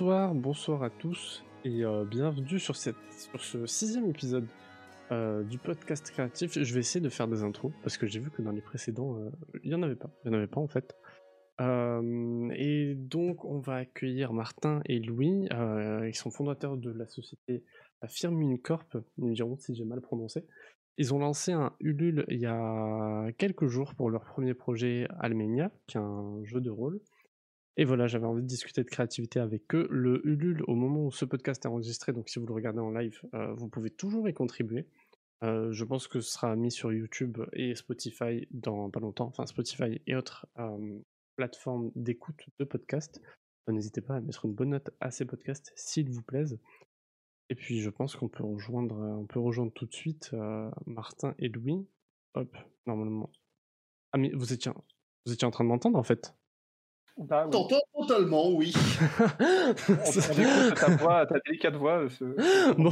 Bonsoir, bonsoir à tous et euh, bienvenue sur, ce sixième épisode euh, du podcast créatif. Je vais essayer de faire des intros parce que j'ai vu que dans les précédents, euh, il n'y en avait pas. Il n'y en avait pas en fait. et donc, on va accueillir Martin et Louis, ils sont fondateurs de la société Firmin Corp. Ils me diront si j'ai mal prononcé. Ils ont lancé un Ulule il y a quelques jours pour leur premier projet Almenia, qui est un jeu de rôle. Et voilà, j'avais envie de discuter de créativité avec eux. Le Ulule, au moment où ce podcast est enregistré, donc si vous le regardez en live, euh, vous pouvez toujours y contribuer. Euh, je pense que ce sera mis sur YouTube et Spotify dans pas longtemps, enfin Spotify et autres euh, plateformes d'écoute de podcasts. N'hésitez pas à mettre une bonne note à ces podcasts s'ils vous plaisent. Et puis je pense qu'on peut rejoindre, on peut rejoindre tout de suite Martin et Louis. Hop, normalement. Ah mais vous étiez, vous étiez en train de m'entendre en fait. Bah, T'entends totalement, oui. ta voix, ta délicate voix. Ce... Bon,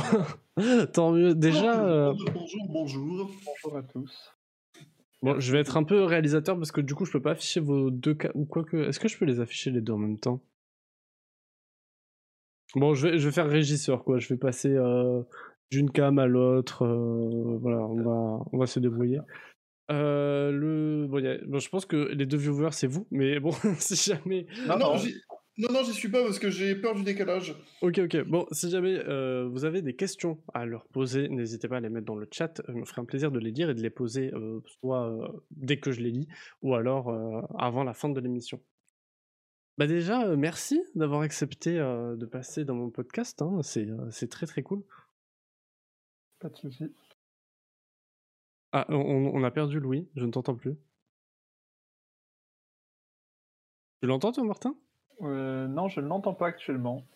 tant mieux. Déjà. Euh, bonjour, bonjour. Bonjour à tous. Bon, je vais être un peu réalisateur parce que du coup, je peux pas afficher vos deux cas ou quoi que. Est-ce que je peux les afficher les deux en même temps? Bon, je vais, je vais faire régisseur, quoi. Je vais passer euh, d'une cam à l'autre. Euh, voilà, on va, on va se débrouiller. Euh, le... bon, je pense que les deux viewers, c'est vous, mais bon, si jamais. Non, non, non, non, j'y suis pas parce que j'ai peur du décalage. Ok, ok. Bon, si jamais euh, vous avez des questions à leur poser, n'hésitez pas à les mettre dans le chat. Je me ferai un plaisir de les lire et de les poser euh, soit dès que je les lis ou alors avant la fin de l'émission. Bah déjà, merci d'avoir accepté de passer dans mon podcast. Hein. C'est très très cool. Pas de soucis. Ah, on, a perdu Louis, je ne t'entends plus. Tu l'entends toi, Martin? Euh, Non, je ne l'entends pas actuellement.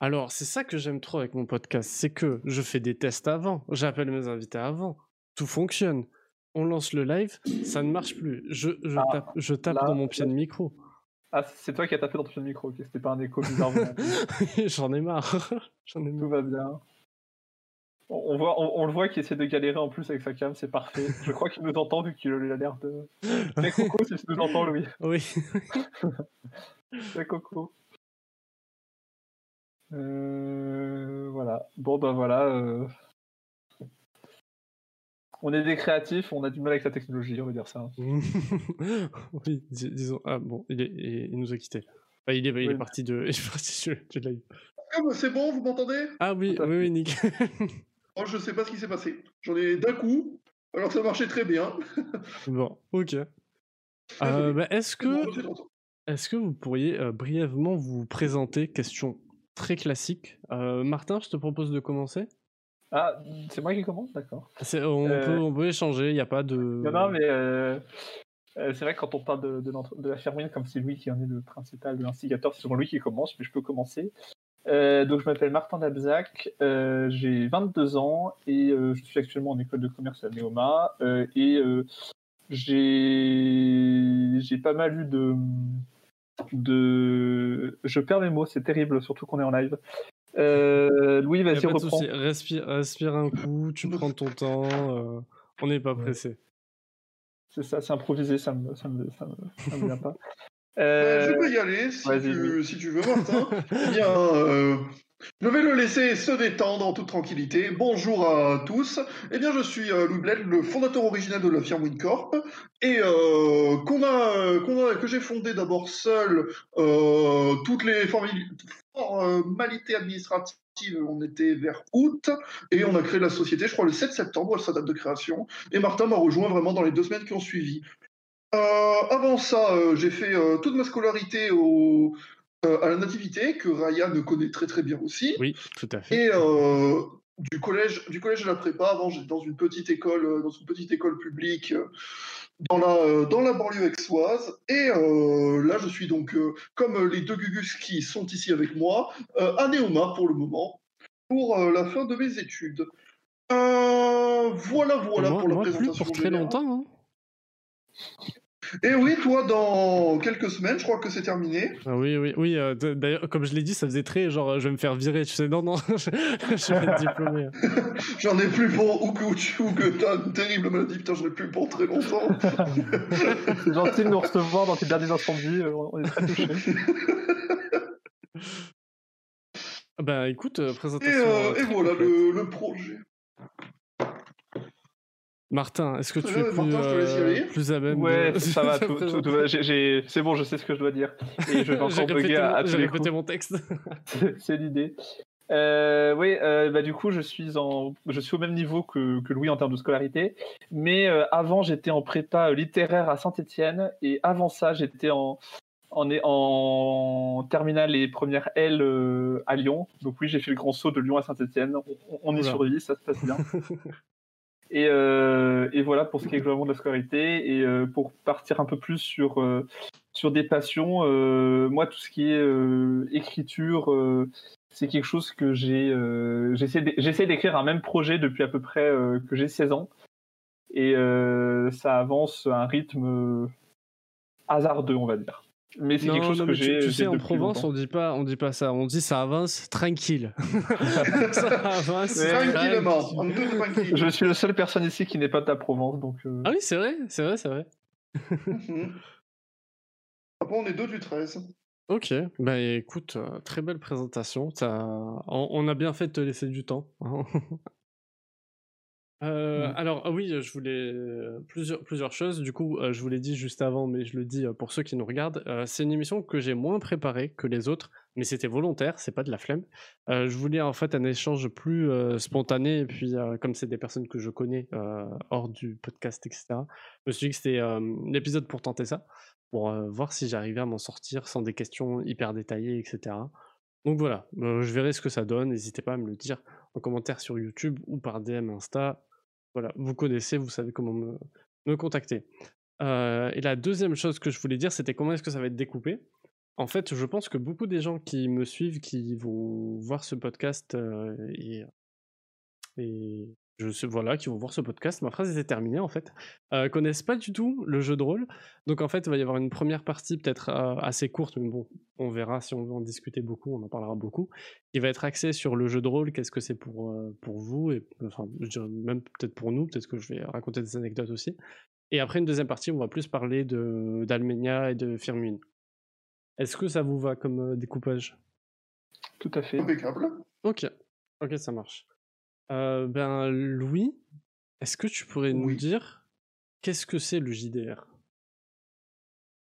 Alors, c'est ça que j'aime trop avec mon podcast, c'est que je fais des tests avant, j'appelle mes invités avant, tout fonctionne. On lance le live, ça ne marche plus. Je, je ah, tape, je tape dans mon pied de micro. Ah, c'est toi qui as tapé dans ton pied de micro, c'était pas un écho bizarre. J'en ai marre. J'en ai marre. Tout va bien. On, voit, on, le voit qu'il essaie de galérer en plus avec sa cam, c'est parfait. Je crois qu'il nous entend vu qu'il a l'air de. C'est Coco si tu nous entends, Louis. Oui. c'est Coco. Euh, voilà. Bon, ben voilà. Euh. On est des créatifs, on a du mal avec la technologie, on va dire ça. oui, disons. Ah bon, il, est, il nous a quittés. il, est, il est parti de, il est parti de, live. Ah, c'est bon, vous m'entendez? Ah oui, oui, oui, Nick. Oh, je sais pas ce qui s'est passé. J'en ai d'un coup, alors ça marchait très bien. bon, ok. Euh, bah, est-ce que, est que vous pourriez euh, brièvement vous présenter Question très classique. Euh, Martin, je te propose de commencer. Ah, c'est moi qui commence, d'accord. On, peut, on peut échanger, il n'y a pas de. Non, mais c'est vrai que quand on parle de, de, la comme c'est lui qui en est le principal, l'instigateur, c'est souvent lui qui commence, mais je peux commencer. Euh, donc je m'appelle Martin Dabzac, euh, j'ai 22 ans et euh, je suis actuellement en école de commerce à Neoma et j'ai j'ai pas mal eu de de je perds mes mots, c'est terrible, surtout qu'on est en live. Louis, vas-y, reprends. Respire, respire un coup, tu prends ton temps, on n'est pas pressé. C'est ça, c'est improvisé, ça me, ça me, ça me, ça me vient pas. Euh, je peux y aller si, tu, si tu, veux, Martin. eh bien, euh, je vais le laisser se détendre en toute tranquillité. Bonjour à tous. Eh bien, je suis euh, Louis Bled, le fondateur original de la firme WinCorp, et euh, qu'on a, qu'on a, que j'ai fondé d'abord seul. toutes les formalités administratives on était vers août et on a créé la société, je crois, le 7 septembre, sa date de création. Et Martin m'a rejoint vraiment dans les deux semaines qui ont suivi. Euh, avant ça, euh, j'ai fait euh, toute ma scolarité au, à la nativité, que Ryan connaît très très bien aussi. Oui, tout à fait. Et du collège, du collège à la prépa. Avant, j'étais dans une petite école, dans une petite école publique dans la dans la banlieue aixoise. Et là, je suis donc comme les deux Gugus qui sont ici avec moi à Néoma pour le moment pour la fin de mes études. voilà, voilà pour la présentation. Plus pour très longtemps. Hein. Et oui, toi, dans quelques semaines, je crois que c'est terminé. Ah oui, oui, oui. Euh, d'ailleurs, comme je l'ai dit, ça faisait très genre, euh, je vais me faire virer. Tu sais, non, non, je, vais être diplômé. j'en ai plus pour ou que, ou que t'as une terrible maladie. Putain, j'en ai plus pour très longtemps. c'est gentil de nous recevoir dans tes derniers instants de vie. Euh, on est très touchés. Bah écoute, présentation. Et, et voilà le, le, projet. Martin, est-ce que tu es plus, plus à même Ouais, ça va, c'est bon, je sais ce que je dois dire. Et je vais encore bugger à, mon texte. c'est l'idée. Euh, oui, euh, bah, du coup, je suis, en, je suis au même niveau que, que Louis en termes de scolarité. Mais euh, avant, j'étais en prépa littéraire à Saint-Etienne. Et avant ça, j'étais en, en, en terminale et première L à Lyon. Donc, oui, j'ai fait le grand saut de Lyon à Saint-Etienne. On, on y survit, ça se passe bien. Et, euh, et, voilà pour ce qui est globalement de la scolarité. Et euh, pour partir un peu plus sur, euh, sur des passions, moi, tout ce qui est écriture, c'est quelque chose que j'ai. J'essaie d'écrire un même projet depuis à peu près que j'ai 16 ans. Et ça avance à un rythme hasardeux, on va dire mais c'est quelque chose que j'ai. Tu, sais, en Provence, on dit pas, on dit pas ça. On dit ça avance tranquille. ça avance tranquillement. Je suis la seule personne ici qui n'est pas de la Provence, donc. Euh. Ah oui, c'est vrai, c'est vrai, c'est vrai. Mhm. Après, on est deux du 13. Ok, bah écoute, euh, très belle présentation. On, on, a bien fait de te laisser du temps. Euh, mmh. alors ah oui, je voulais plusieurs, plusieurs choses. Du coup, je vous l'ai dit juste avant, mais je le dis pour ceux qui nous regardent. c'est une émission que j'ai moins préparée que les autres, mais c'était volontaire, c'est pas de la flemme. je voulais en fait un échange plus spontané, et puis comme c'est des personnes que je connais hors du podcast, etc. Je me suis dit que c'était l'épisode pour tenter ça, pour voir si j'arrivais à m'en sortir sans des questions hyper détaillées, etc. Donc voilà, je verrai ce que ça donne. N'hésitez pas à me le dire en commentaire sur YouTube ou par DM Insta. Voilà, vous connaissez, vous savez comment me, contacter. Euh, et la deuxième chose que je voulais dire, c'était comment est-ce que ça va être découpé. En fait, je pense que beaucoup des gens qui me suivent, qui vont voir ce podcast euh, et je sais, voilà, qui vont voir ce podcast, ma phrase était terminée en fait, euh, connaissent pas du tout le jeu de rôle. Donc en fait, il va y avoir une première partie peut-être euh, assez courte, mais bon, on verra si on veut en discuter beaucoup, on en parlera beaucoup, qui va être axée sur le jeu de rôle, qu'est-ce que c'est pour, euh, pour vous, et enfin, je dirais même peut-être pour nous, peut-être que je vais raconter des anecdotes aussi. Et après une deuxième partie, on va plus parler de d'Almenia et de Firmine. Est-ce que ça vous va comme euh, découpage? Tout à fait. Impeccable. Ok, ok, ça marche. Euh, ben, Louis, est-ce que tu pourrais nous dire qu'est-ce que c'est le JDR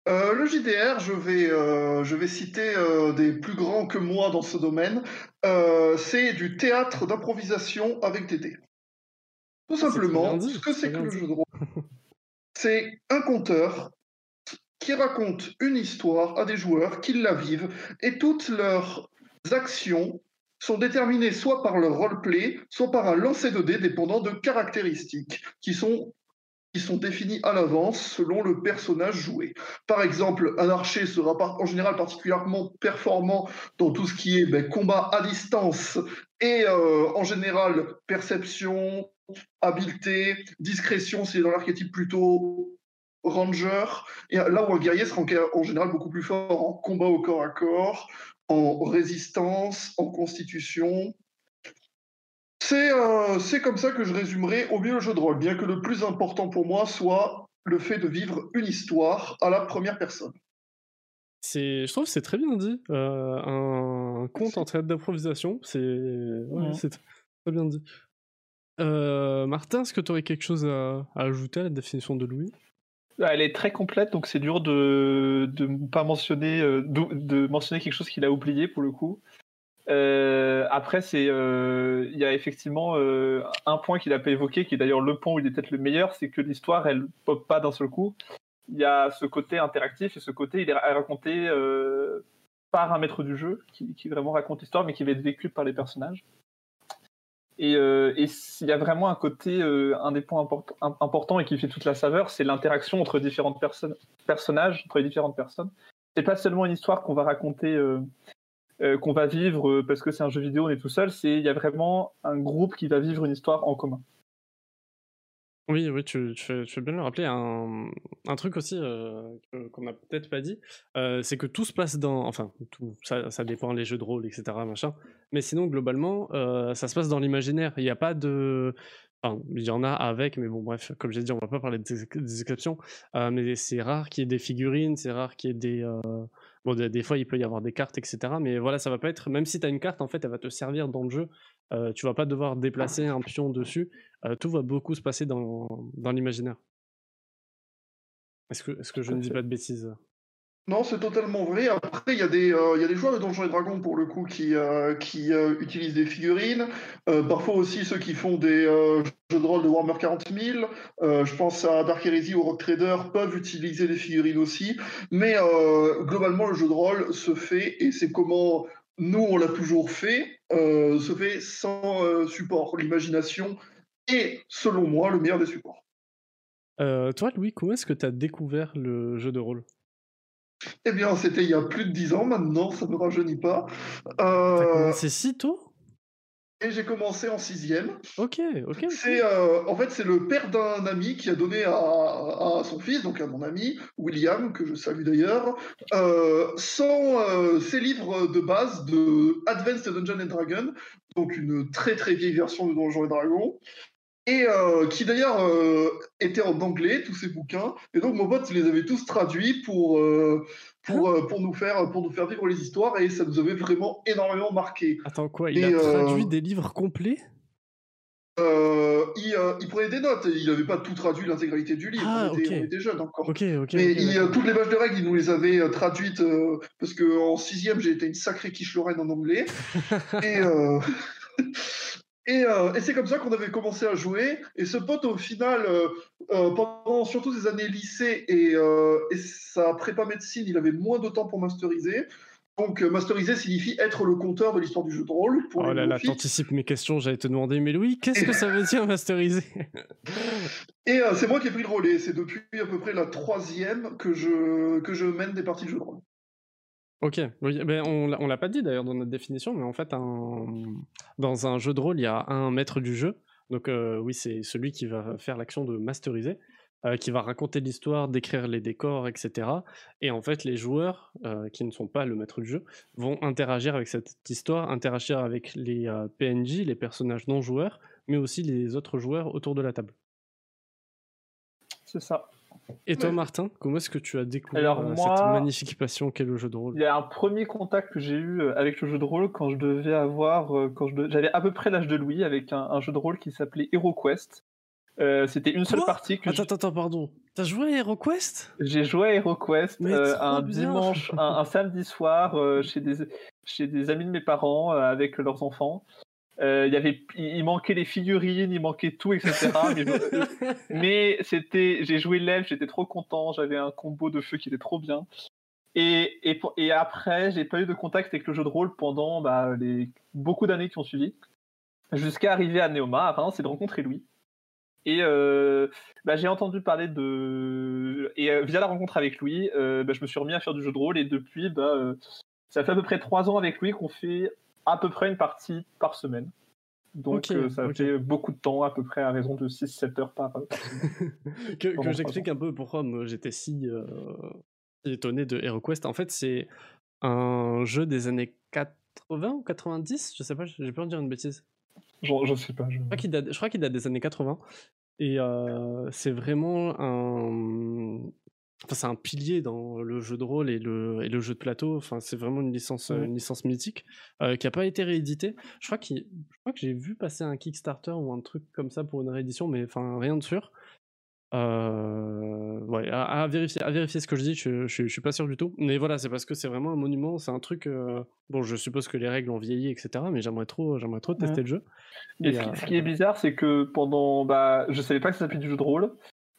euh, le JDR, je vais, euh, je vais citer des plus grands que moi dans ce domaine. c'est du théâtre d'improvisation avec des dés. Tout ah, simplement, ce que c'est que le jeu de rôle, c'est un conteur qui raconte une histoire à des joueurs qui la vivent et toutes leurs actions sont déterminés soit par le roleplay, soit par un lancer de dés dépendant de caractéristiques qui sont qui sont définies à l'avance selon le personnage joué. Par exemple, un archer sera en général particulièrement performant dans tout ce qui est ben, combat à distance et euh, en général perception, habileté, discrétion, c'est dans l'archétype plutôt ranger, là où un guerrier sera en général beaucoup plus fort en combat au corps à corps, en résistance, en constitution. Euh, c'est comme ça que je résumerai au mieux le jeu de rôle, bien que le plus important pour moi soit le fait de vivre une histoire à la première personne. C'est, je trouve que c'est très bien dit. Euh, un conte en traite d'improvisation, c'est très bien dit. Euh, Martin, est-ce que tu aurais quelque chose à, ajouter à la définition de Louis? Elle est très complète, donc c'est dur de ne pas mentionner, euh, de, mentionner quelque chose qu'il a oublié pour le coup. Euh, après, euh, il y a effectivement un point qu'il n'a pas évoqué, qui est d'ailleurs le point où il est peut-être le meilleur, c'est que l'histoire, elle pop pas d'un seul coup. Il y a ce côté interactif et ce côté, il est raconté par un maître du jeu qui vraiment raconte l'histoire, mais qui va être vécu par les personnages. Et, euh, il y a vraiment un côté, euh, un des points importants et qui fait toute la saveur, c'est l'interaction entre différentes personnes, personnages, entre les différentes personnes. C'est pas seulement une histoire qu'on va raconter, euh, qu'on va vivre parce que c'est un jeu vidéo, on est tout seul. C'est il y a vraiment un groupe qui va vivre une histoire en commun. Oui, oui, tu, tu, fais, bien le rappeler. Un, truc aussi euh, qu'on n'a peut-être pas dit, euh, c'est que tout se passe dans. Enfin, tout, ça, dépend les jeux de rôle, etc. Mais sinon, globalement, euh, ça se passe dans l'imaginaire. Il n'y a pas de. Enfin, il y en a avec, mais bon, bref, comme j'ai dit, on va pas parler des, exceptions. mais c'est rare qu'il y ait des figurines, c'est rare qu'il y ait des. Bon, des, fois, il peut y avoir des cartes, etc. Mais voilà, ça va pas être. Même si tu as une carte, en fait, elle va te servir dans le jeu. Euh, tu vas pas devoir déplacer un pion dessus. Euh, tout va beaucoup se passer dans, dans l'imaginaire. Est-ce que, est que je ne dis pas de bêtises? Non, c'est totalement vrai. Après, il y, a des, euh, il y a des joueurs de Donjons et Dragons, pour le coup, qui, euh, qui euh, utilisent des figurines. parfois aussi ceux qui font des jeux de rôle de Warhammer 40 000. je pense à Dark Heresy ou Rock Trader peuvent utiliser des figurines aussi. Mais globalement, le jeu de rôle se fait, et c'est comment nous, on l'a toujours fait, se fait sans support. L'imagination est, selon moi, le meilleur des supports. toi, Louis, comment est-ce que tu as découvert le jeu de rôle? Eh bien, c'était il y a plus de dix ans maintenant, ça ne me rajeunit pas. Euh... C'est si tôt? Et j'ai commencé en sixième. Ok, ok. C'est euh, en fait c'est le père d'un ami qui a donné à, son fils, donc à mon ami William que je salue d'ailleurs, euh, sans euh, ses livres de base de Advanced Dungeons and Dragons, donc une très très vieille version de Donjons et Dragons et euh, qui d'ailleurs euh, était en anglais, tous ces bouquins. Et donc mon pote les avait tous traduits pour, euh, pour, hein pour, nous faire, pour nous faire vivre les histoires, et ça nous avait vraiment énormément marqué. Attends, quoi Il a traduit des livres complets? Il, il, prenait des notes, il n'avait pas tout traduit l'intégralité du livre, ah, on, était, jeunes encore. Okay, Mais toutes les pages de règles, il nous les avait traduites, parce qu'en sixième, j'ai été une sacrée quiche Lorraine en anglais. et, euh, et, c'est comme ça qu'on avait commencé à jouer. Et ce pote, au final, euh, euh, pendant surtout ses années lycée et, et, sa prépa médecine, il avait moins de temps pour masteriser. Donc, masteriser signifie être le compteur de l'histoire du jeu de rôle. Pour oh là là, t'anticipes mes questions, j'allais te demander, mais Louis, qu'est-ce que ça veut dire masteriser? Et c'est moi qui ai pris le relais. C'est depuis à peu près la troisième que je, que je mène des parties de jeu de rôle. Ok, ben on l'a pas dit d'ailleurs dans notre définition, mais en fait, dans un jeu de rôle, il y a un maître du jeu. Donc euh, oui, c'est celui qui va faire l'action de masteriser, euh, qui va raconter l'histoire, décrire les décors, etc. Et en fait, les joueurs, euh, qui ne sont pas le maître du jeu, vont interagir avec cette histoire, interagir avec les PNJ, les personnages non joueurs, mais aussi les autres joueurs autour de la table. C'est ça. Et toi, Martin, comment est-ce que tu as découvert euh, cette magnifique passion qu'est le jeu de rôle? Il y a un premier contact que j'ai eu euh, avec le jeu de rôle quand je devais avoir, euh, quand j'avais à peu près l'âge de Louis, avec un, jeu de rôle qui s'appelait HeroQuest. C'était une seule partie que. Attends, attends, attends, pardon. T'as joué à HeroQuest? J'ai joué à HeroQuest un dimanche, un, samedi soir chez des chez des amis de mes parents avec leurs enfants. Euh, il, y avait, il manquait les figurines, il manquait tout, etc. mais, c'était, j'ai joué l'elfe, j'étais trop content, j'avais un combo de feu qui était trop bien. Et, et, et après, j'ai pas eu de contact avec le jeu de rôle pendant bah, les beaucoup d'années qui ont suivi, jusqu'à arriver à Neoma, à Reims, et de rencontrer Louis. Et euh, bah, j'ai entendu parler de. Et euh, via la rencontre avec Louis, bah, je me suis remis à faire du jeu de rôle, et depuis, bah, ça fait à peu près trois ans avec Louis qu'on fait à peu près une partie par semaine. Donc euh, ça fait beaucoup de temps, à peu près à raison de 6-7 heures par, que, que j'explique un peu pourquoi j'étais si euh, étonné de HeroQuest. En fait, c'est un jeu des années 80 ou 90, je sais pas, j'ai peur de dire une bêtise. Je, je sais pas. Je, crois qu'il date, date, des années 80. Et euh, c'est vraiment un, Enfin, c'est un pilier dans le jeu de rôle et le, et le jeu de plateau. Enfin, c'est vraiment une licence, une licence mythique euh, qui n'a pas été rééditée. Je crois, je crois que j'ai vu passer un Kickstarter ou un truc comme ça pour une réédition, mais enfin rien de sûr. Euh, ouais, à, vérifier, à vérifier ce que je dis, je, je, suis pas sûr du tout. Mais voilà, c'est parce que c'est vraiment un monument, c'est un truc. Euh, bon, je suppose que les règles ont vieilli, etc. Mais j'aimerais trop, j'aimerais trop tester le jeu. Et, ce, qui est bizarre, c'est que pendant, bah, je savais pas que ça s'appelait du jeu de rôle.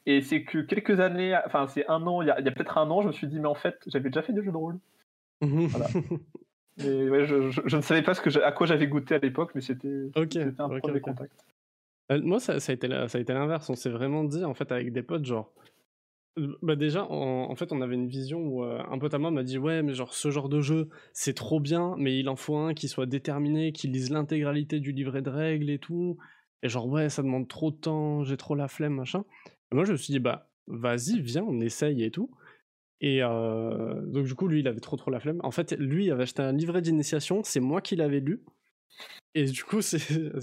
Et c'est que quelques années, enfin c'est un an, il y a, peut-être un an, je me suis dit, mais en fait, j'avais déjà fait des jeux de rôle. voilà. ouais, je, ne savais pas ce que à quoi j'avais goûté à l'époque, mais c'était un premier contact. Euh, moi, ça, a été l'inverse. On s'est vraiment dit, en fait, avec des potes, genre. Euh, bah déjà, en, fait, on avait une vision où euh, un pote à moi m'a dit Ouais, mais genre, ce genre de jeu, c'est trop bien, mais il en faut un qui soit déterminé, qui lise l'intégralité du livret de règles et tout. Et genre, ouais, ça demande trop de temps, j'ai trop la flemme, machin moi, je me suis dit, bah, vas-y, viens, on essaye et tout. Et euh, donc, du coup, lui, il avait trop, trop la flemme. En fait, lui, il avait acheté un livret d'initiation, c'est moi qui l'avais lu. Et du coup, c'est,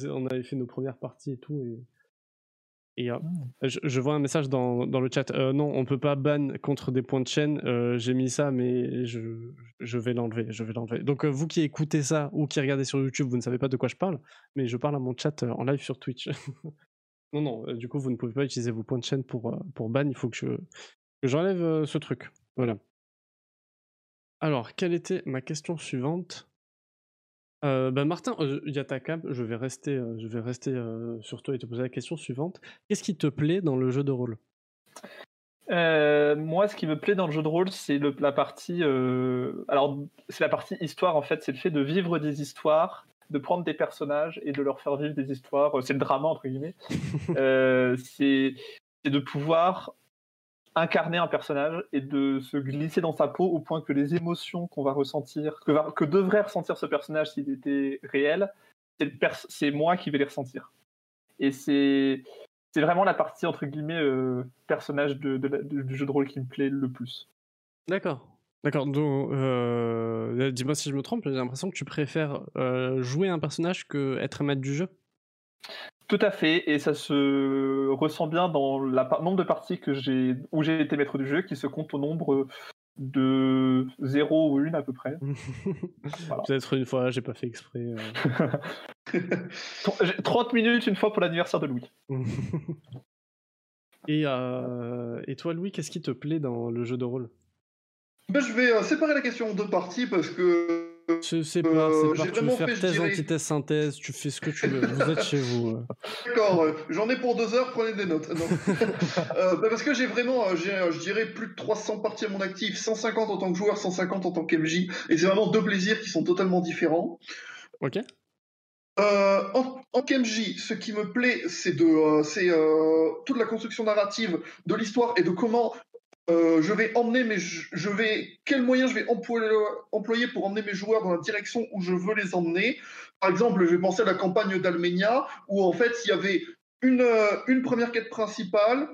on avait fait nos premières parties et tout. Et, Et euh, hmm. je, vois un message dans, dans le chat. Euh, non, on peut pas ban contre des points de chaîne. Euh, j'ai mis ça, mais je, je vais l'enlever. Je vais l'enlever. Donc vous qui écoutez ça ou qui regardez sur YouTube, vous ne savez pas de quoi je parle, mais je parle à mon chat en live sur Twitch. non, non. du coup, vous ne pouvez pas utiliser vos points de chaîne pour pour ban. Il faut que je j'enlève ce truc. Voilà. Alors, quelle était ma question suivante? Euh, bah, Martin, euh, il y a ta cam, je vais rester, euh, je vais rester sur toi et te poser la question suivante. Qu'est-ce qui te plaît dans le jeu de rôle? Moi, ce qui me plaît dans le jeu de rôle, c'est la partie. alors, c'est la partie histoire en fait. C'est le fait de vivre des histoires, de prendre des personnages et de leur faire vivre des histoires. C'est le drama entre guillemets. c'est de pouvoir incarner un personnage et de se glisser dans sa peau au point que les émotions qu'on va ressentir, que, que, devrait ressentir ce personnage s'il était réel, c'est moi qui vais les ressentir. Et c'est vraiment la partie entre guillemets euh, personnage de, du jeu de rôle qui me plaît le plus. D'accord. D'accord, donc euh, dis-moi si je me trompe, j'ai l'impression que tu préfères euh, jouer un personnage que être maître du jeu tout à fait, et ça se ressent bien dans le nombre de parties que j'ai où j'ai été maître du jeu, qui se compte au nombre de 0 ou 1 à peu près. Peut-être une fois, j'ai pas fait exprès. 30 euh. minutes une fois pour l'anniversaire de Louis. et, euh, et toi, Louis, qu'est-ce qui te plaît dans le jeu de rôle? Ben, Je vais euh, séparer la question en deux parties parce que c'est pas, euh, pas tu veux faire thèse, antithèse, synthèse, tu fais ce que tu veux, vous êtes chez vous. D'accord, euh, j'en ai pour deux heures, prenez des notes. euh, bah parce que j'ai vraiment, euh, je dirais, plus de 300 parties à mon actif, 150 en tant que joueur, 150 en tant qu'MJ, et c'est vraiment deux plaisirs qui sont totalement différents. Ok. Euh, en, en KMJ, ce qui me plaît, c'est de, c'est euh, toute la construction narrative de l'histoire et de comment euh, je vais emmener mes, je vais, quels moyens je vais employer, pour emmener mes joueurs dans la direction où je veux les emmener? Par exemple, je vais penser à la campagne d'Almenia, où en fait, il y avait une, euh, une première quête principale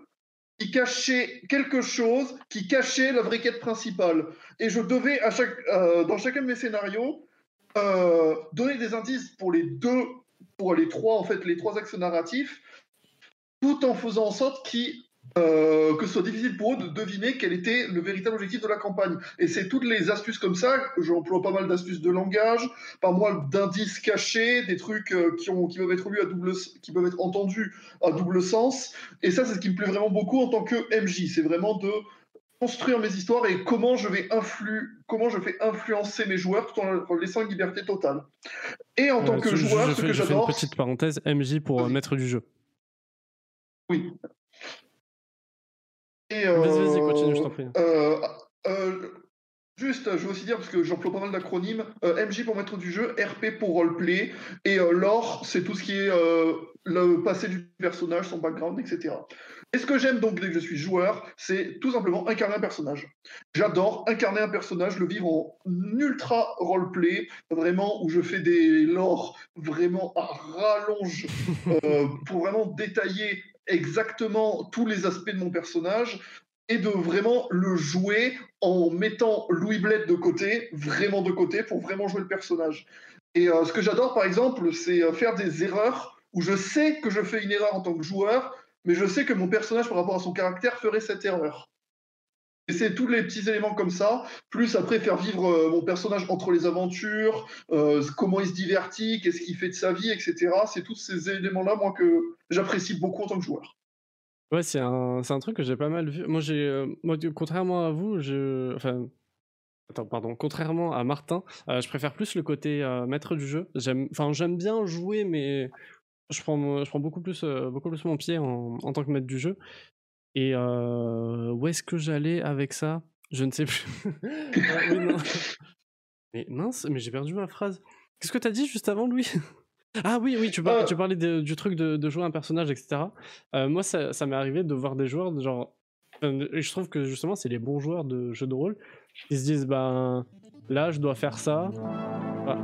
qui cachait quelque chose, qui cachait la vraie quête principale. Et je devais, à chaque, euh, dans chacun de mes scénarios, donner des indices pour les deux, pour les trois, en fait, les trois axes narratifs, tout en faisant en sorte qu'ils euh, que ce soit difficile pour eux de deviner quel était le véritable objectif de la campagne. Et c'est toutes les astuces comme ça, j'emploie pas mal d'astuces de langage, par moi d'indices cachés, des trucs euh, qui, ont, qui peuvent être lus à double, qui peuvent être entendus à double sens. Et ça, c'est ce qui me plaît vraiment beaucoup en tant que MJ. C'est vraiment de construire mes histoires et comment je vais influ comment je fais influencer mes joueurs tout en leur laissant une liberté totale. Et en tant que joueur, ce que j'adore. Une petite parenthèse, MJ pour mettre du jeu. Oui. Vas-y, vas-y, continue, je t'en prie. Euh, euh, juste, je veux aussi dire, parce que j'emploie pas mal d'acronymes, euh, MJ pour mettre du jeu, RP pour roleplay, et lore, c'est tout ce qui est le passé du personnage, son background, etc. Et ce que j'aime donc dès que je suis joueur, c'est tout simplement incarner un personnage. J'adore incarner un personnage, le vivre en ultra roleplay, vraiment où je fais des lores vraiment à rallonge pour vraiment détailler exactement tous les aspects de mon personnage et de vraiment le jouer en mettant Louis Bled de côté, vraiment de côté, pour vraiment jouer le personnage. Et euh, ce que j'adore, par exemple, c'est euh, faire des erreurs où je sais que je fais une erreur en tant que joueur, mais je sais que mon personnage, par rapport à son caractère, ferait cette erreur. Et c'est tous les petits éléments comme ça, plus après faire vivre euh, mon personnage entre les aventures, euh, comment il se divertit, qu'est-ce qu'il fait de sa vie, etc. C'est tous ces éléments-là, moi, que j'apprécie beaucoup en tant que joueur. Ouais, c'est un, un, truc que j'ai pas mal vu. Moi, j'ai, euh, moi, contrairement à vous, je, enfin, attends, pardon, contrairement à Martin, je préfère plus le côté maître du jeu. J'aime, enfin, j'aime bien jouer, mais je prends, je prends beaucoup plus, beaucoup plus mon pied en, en, tant que maître du jeu. Et où est-ce que j'allais avec ça? Je ne sais plus. Ah mais mince, mais j'ai perdu ma phrase. Qu'est-ce que t'as dit juste avant, Louis? Ah oui, oui, tu, parlais, tu parlais du truc de, jouer un personnage, etc. moi, ça, ça m'est arrivé de voir des joueurs, genre. Je trouve que justement, c'est les bons joueurs de jeux de rôle qui se disent, ben là, je dois faire ça. Ah,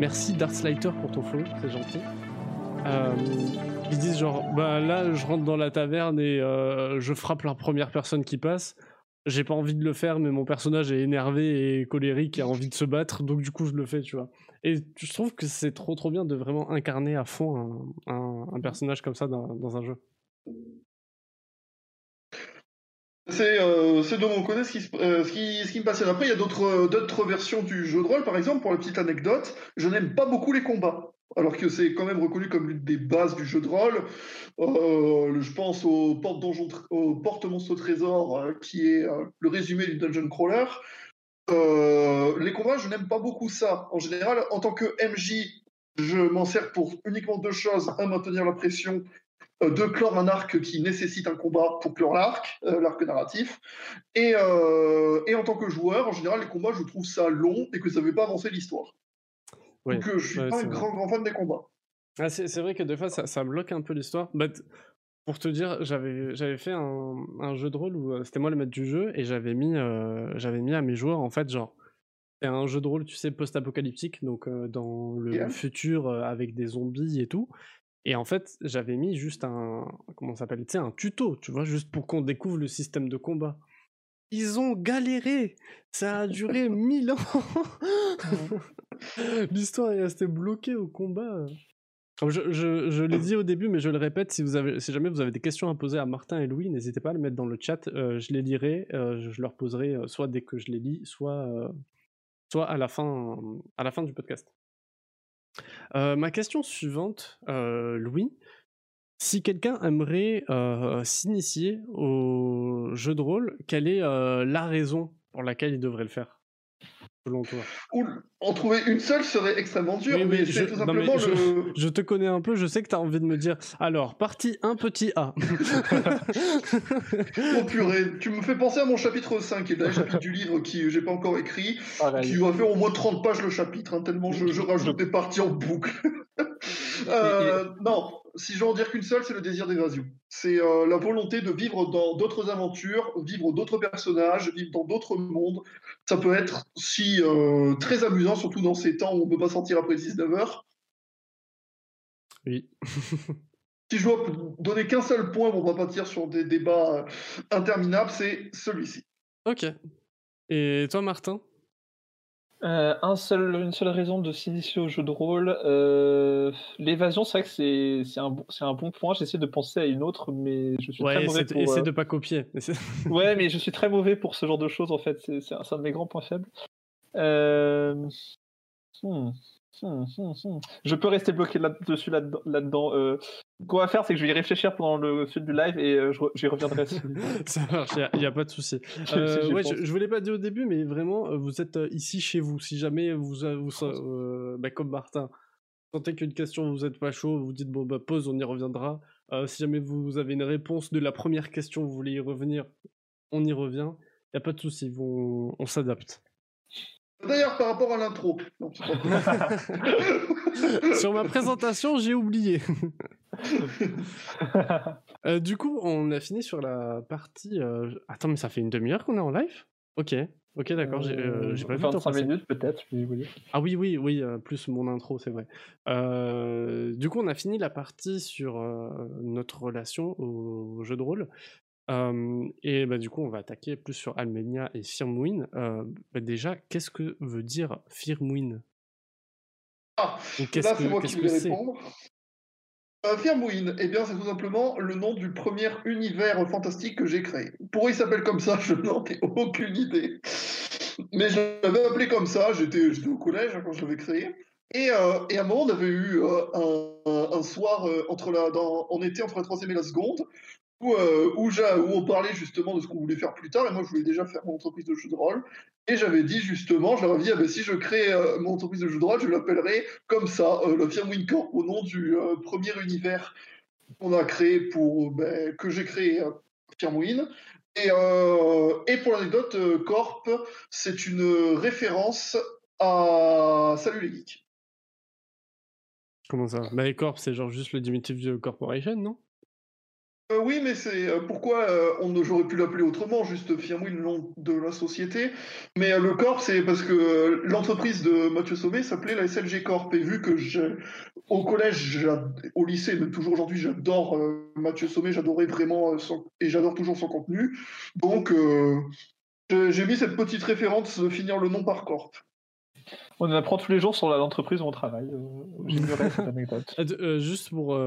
merci Darkslighter pour ton follow, c'est gentil. Euh, ils disent genre, bah là, je rentre dans la taverne et euh, je frappe la première personne qui passe. J'ai pas envie de le faire, mais mon personnage est énervé et colérique et a envie de se battre, donc du coup, je le fais, tu vois. Et je trouve que c'est trop trop bien de vraiment incarner à fond un, personnage comme ça dans, un jeu. C'est de mon côté ce qui, ce, qui, ce qui me passionne. Après, il y a d'autres versions du jeu de rôle. Par exemple, pour la petite anecdote, je n'aime pas beaucoup les combats alors que c'est quand même reconnu comme l'une des bases du jeu de rôle. Euh, je pense au porte, au trésor, euh, qui est euh, le résumé du dungeon crawler. les combats, je n'aime pas beaucoup ça. En général, en tant que MJ, je m'en sers pour uniquement deux choses un, maintenir la pression. deux, clore un arc qui nécessite un combat pour clore l'arc, l'arc narratif. Et, et en tant que joueur, en général, les combats, je trouve ça long et que ça ne fait pas avancer l'histoire. Donc je suis pas un grand, grand fan des combats. Ah, c'est vrai que des fois ça, ça bloque un peu l'histoire. Bah, pour te dire, j'avais fait un, un, jeu de rôle où c'était moi le maître du jeu et j'avais mis, j'avais mis à mes joueurs en fait genre c'est un jeu de rôle tu sais post-apocalyptique donc dans le futur avec des zombies et tout. Et en fait, j'avais mis juste un comment s'appelle, tu sais un tuto, tu vois, juste pour qu'on découvre le système de combat. Ils ont galéré. Ça a duré mille ans. L'histoire est restée bloquée au combat. Je, je, l'ai dit au début, mais je le répète, si, vous avez, si jamais vous avez des questions à poser à Martin et Louis, n'hésitez pas à le mettre dans le chat. Euh, je les lirai, euh, je leur poserai euh, soit dès que je les lis, soit, soit à, la fin, à la fin du podcast. ma question suivante, Louis, si quelqu'un aimerait s'initier au jeu de rôle, quelle est la raison pour laquelle il devrait le faire en trouver une seule serait extrêmement dur, mais, c'est tout simplement le... je, te connais un peu, je sais que tu as envie de me dire alors, partie 1, petit A. oh purée, tu me fais penser à mon chapitre 5, qui est le chapitre du livre que j'ai pas encore écrit, qui va faire au moins 30 pages le chapitre, hein, tellement je, je rajoute des parties en boucle. Euh, non, si je veux en dire qu'une seule, c'est le désir d'évasion. C'est euh, la volonté de vivre dans d'autres aventures, vivre d'autres personnages, vivre dans d'autres mondes. Ça peut être si euh, très amusant, surtout dans ces temps où on ne peut pas sortir après 19 heures. Oui. si je dois donner qu'un seul point, on va partir sur des débats interminables, c'est celui-ci. Ok. Et toi, Martin? Euh, un seul, une seule raison de s'initier au jeu de rôle. Euh, l'évasion, c'est vrai que c'est, un, bon, c'est un bon point. J'essaie de penser à une autre, mais je suis très mauvais pour. Essaie euh, de pas copier. ouais, mais je suis très mauvais pour ce genre de choses en fait. C'est, un, de mes grands points faibles. Hmm. Hmm, hmm, je peux rester bloqué là-dessus, là-dedans. Euh, ce qu'on va faire, c'est que je vais y réfléchir pendant le fil du live et euh, j'y reviendrai. Ça marche, il n'y a, pas de souci. Euh, ouais, je, ne vous l'ai pas dit au début, mais vraiment, vous êtes ici chez vous. Si jamais vous, vous bah, comme Martin, sentez qu'une question vous êtes pas chaud, vous dites bon bah pause, on y reviendra. si jamais vous avez une réponse de la première question, vous voulez y revenir, on y revient. Il n'y a pas de souci, on s'adapte. D'ailleurs, par rapport à l'intro. Sur ma présentation, j'ai oublié. Euh, du coup, on a fini sur la partie. Euh, attends, mais ça fait une demi-heure qu'on est en live? Ok, ok, d'accord. J'ai euh, pas vu 25 minutes peut-être. Ah oui, oui, oui, plus mon intro, c'est vrai. du coup, on a fini la partie sur notre relation au jeu de rôle et bah, du coup, on va attaquer plus sur Almenia et Firmwin. Bah, déjà, qu'est-ce que veut dire Firmwin? Ah, là, c'est moi qui vais répondre. Euh, Firmwin, eh bien, c'est tout simplement le nom du premier univers fantastique que j'ai créé. Pourquoi il s'appelle comme ça Je n'en ai aucune idée. Mais je l'avais appelé comme ça, j'étais au collège quand je l'avais créé. Et, euh, et, à un moment, on avait eu euh, un, un, soir, entre la, dans, on était entre la troisième et la seconde, euh, où, on parlait justement de ce qu'on voulait faire plus tard, et moi je voulais déjà faire mon entreprise de jeu de rôle, et j'avais dit justement, j'avais dit, ah ben, si je crée euh, mon entreprise de jeu de rôle, je l'appellerai comme ça, euh, le Firmwin Corp, au nom du premier univers qu'on a créé pour, ben, que j'ai créé, Firmwin. Et, et pour l'anecdote, Corp, c'est une référence à Salut les geeks. Comment ça? Bah, Corp, c'est genre juste le diminutif de Corporation, non? Euh, oui, mais c'est euh, pourquoi euh, on j'aurais pu l'appeler autrement, juste Firmwin, le nom de la société. Mais le Corp, c'est parce que l'entreprise de Mathieu Sommet s'appelait la SLG Corp. Et vu que au collège, au lycée, même toujours aujourd'hui, j'adore Mathieu Sommet, j'adorais vraiment et j'adore toujours son contenu. Donc, j'ai mis cette petite référence finir le nom par Corp. On apprend tous les jours sur l'entreprise où on travaille. J'ignorais cette anecdote. juste pour,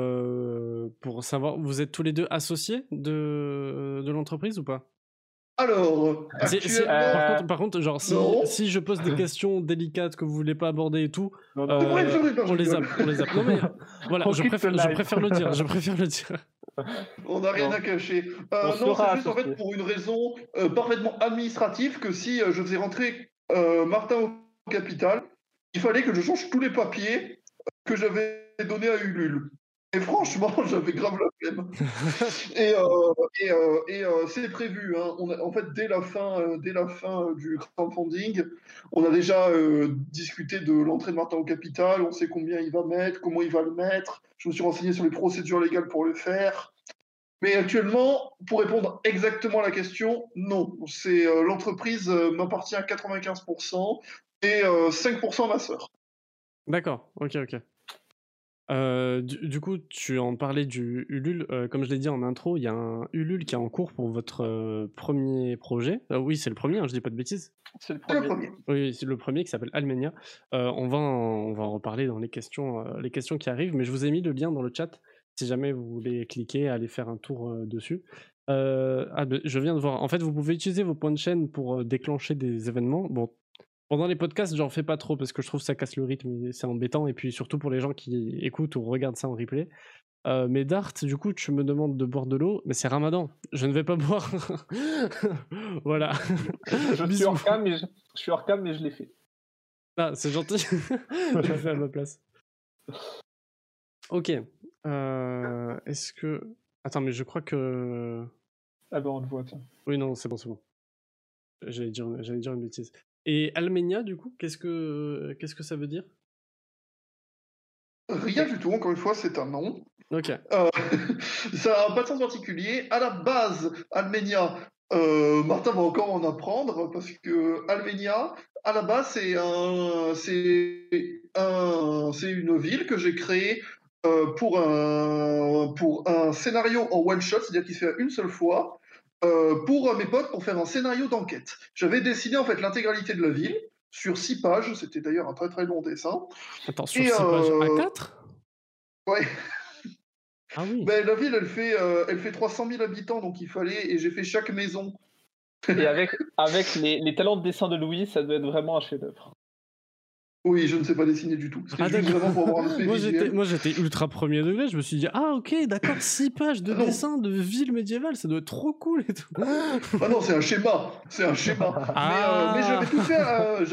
pour savoir, vous êtes tous les deux associés de, de l'entreprise ou pas? Alors, par, contre, genre, si, je pose des questions délicates que vous voulez pas aborder et tout, on, les a, on les a. Non mais voilà, je préfère, je préfère, le dire. Je préfère le dire. On n'a rien à cacher. Euh, non, c'est juste en fait pour une raison euh, parfaitement administrative que si euh, je faisais rentrer Martin au capital, il fallait que je change tous les papiers que j'avais donnés à Ulule. Et franchement, j'avais grave la flemme. et euh, et, euh, et euh, c'est prévu. Hein. On en fait, dès la fin, dès la fin du crowdfunding, on a déjà discuté de l'entrée de Martin au capital. On sait combien il va mettre, comment il va le mettre. Je me suis renseigné sur les procédures légales pour le faire. Mais actuellement, pour répondre exactement à la question, non. C'est l'entreprise m'appartient à 95% et 5% ma sœur. D'accord. Ok, ok. Euh, du, coup, tu en parlais du Ulule. Euh, comme je l'ai dit en intro, il y a un Ulule qui est en cours pour votre euh, premier projet. oui, c'est le premier, hein, je dis pas de bêtises. C'est le premier. Oui, c'est le premier qui s'appelle Almenia. on, va en, on va en reparler dans les questions, les questions qui arrivent, mais je vous ai mis le lien dans le chat si jamais vous voulez cliquer, aller faire un tour dessus. ah, je viens de voir. En fait, vous pouvez utiliser vos points de chaîne pour déclencher des événements. Bon, pendant les podcasts, j'en fais pas trop parce que je trouve que ça casse le rythme c'est embêtant. Et puis surtout pour les gens qui écoutent ou regardent ça en replay. Euh, mais Dart, du coup, tu me demandes de boire de l'eau, mais c'est Ramadan. Je ne vais pas boire. voilà. je, suis hors cam, mais je, suis hors cam, mais je l'ai fait. Ah, c'est gentil. je l'ai fait à ma place. Ok. Euh, est-ce que. Attends, mais je crois que. Ah ben on le voit, tiens. Oui, non, c'est bon, c'est bon. J'allais dire, dire une bêtise. Et Almenia, du coup, qu'est-ce que, qu'est-ce que ça veut dire? Rien du tout, encore une fois, c'est un nom. Ok. Euh, ça n'a pas de sens particulier. À la base, Almenia, euh, Martin va encore en apprendre parce que Almenia, à la base, c'est un, c'est un, c'est une ville que j'ai créée euh, pour un, pour un scénario en one shot, c'est-à-dire qu'il se fait une seule fois. Euh, pour mes potes pour faire un scénario d'enquête. J'avais dessiné en fait l'intégralité de la ville sur six pages. C'était d'ailleurs un très très long dessin. Attends, sur six pages à 4 euh, Ouais. Ah oui. Ben, la ville, elle fait, euh, elle fait 300 000 habitants, donc il fallait, et j'ai fait chaque maison. Et avec, avec les, les talents de dessin de Louis, ça doit être vraiment un chef-d'œuvre. Oui, je ne sais pas dessiner du tout. Ah, moi, j'étais ultra premier degré. Je me suis dit, ah ok, d'accord, six pages de ah dessin de ville médiévale, ça doit être trop cool et tout. ah non, c'est un schéma. C'est un schéma. Ah. Mais, j'avais tout fait. Euh,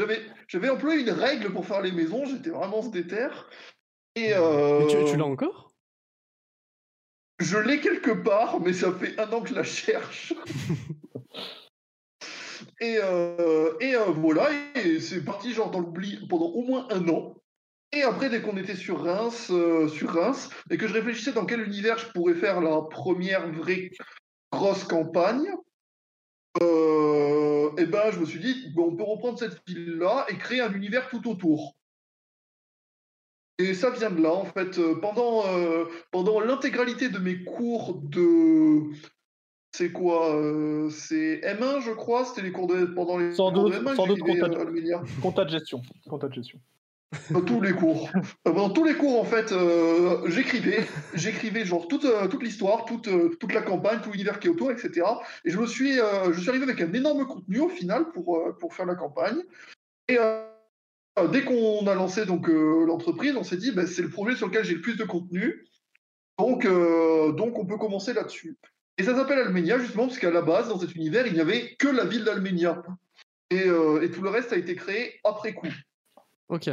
j'avais, employé une règle pour faire les maisons. J'étais vraiment déter. Et euh, mais tu, tu l'as encore? Je l'ai quelque part, mais ça fait un an que je la cherche. Et, euh, et euh, voilà, et c'est parti genre dans l'oubli pendant au moins un an. Et après, dès qu'on était sur Reims, euh, sur Reims, et que je réfléchissais dans quel univers je pourrais faire la première vraie grosse campagne, et ben je me suis dit, on peut reprendre cette ville-là et créer un univers tout autour. Et ça vient de là, en fait. Pendant, pendant l'intégralité de mes cours de, c'est quoi euh, C'est M1, je crois C'était les cours de pendant les sans cours doute, M1 sans doute compta, de, compta de gestion. Compta de gestion. Dans tous les cours. Euh, dans tous les cours, en fait, euh, j'écrivais, j'écrivais genre toute, toute l'histoire, toute, toute la campagne, tout l'univers qui est autour, etc. Et je me suis, je suis arrivé avec un énorme contenu au final pour, pour faire la campagne. Et dès qu'on a lancé donc l'entreprise, on s'est dit, bah, c'est le projet sur lequel j'ai le plus de contenu. Donc, donc on peut commencer là-dessus. Et ça s'appelle Alménia justement parce qu'à la base, dans cet univers, il n'y avait que la ville d'Alménia. Euh, et, tout le reste a été créé après coup. Ok.